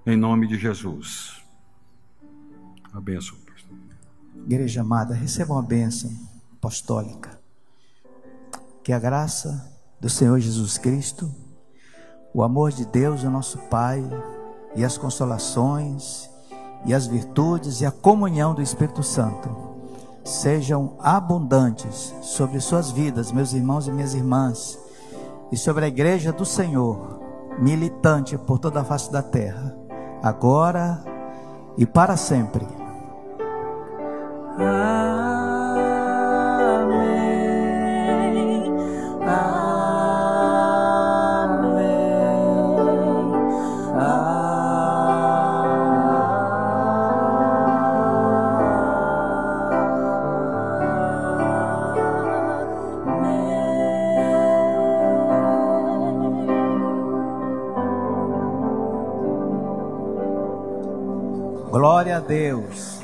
Em nome de Jesus. A bênção. Igreja amada, receba uma bênção apostólica. Que a graça do Senhor Jesus Cristo o amor de Deus, o nosso Pai, e as consolações, e as virtudes e a comunhão do Espírito Santo sejam abundantes sobre suas vidas, meus irmãos e minhas irmãs, e sobre a igreja do Senhor, militante por toda a face da terra, agora e para sempre. Ah. A Deus.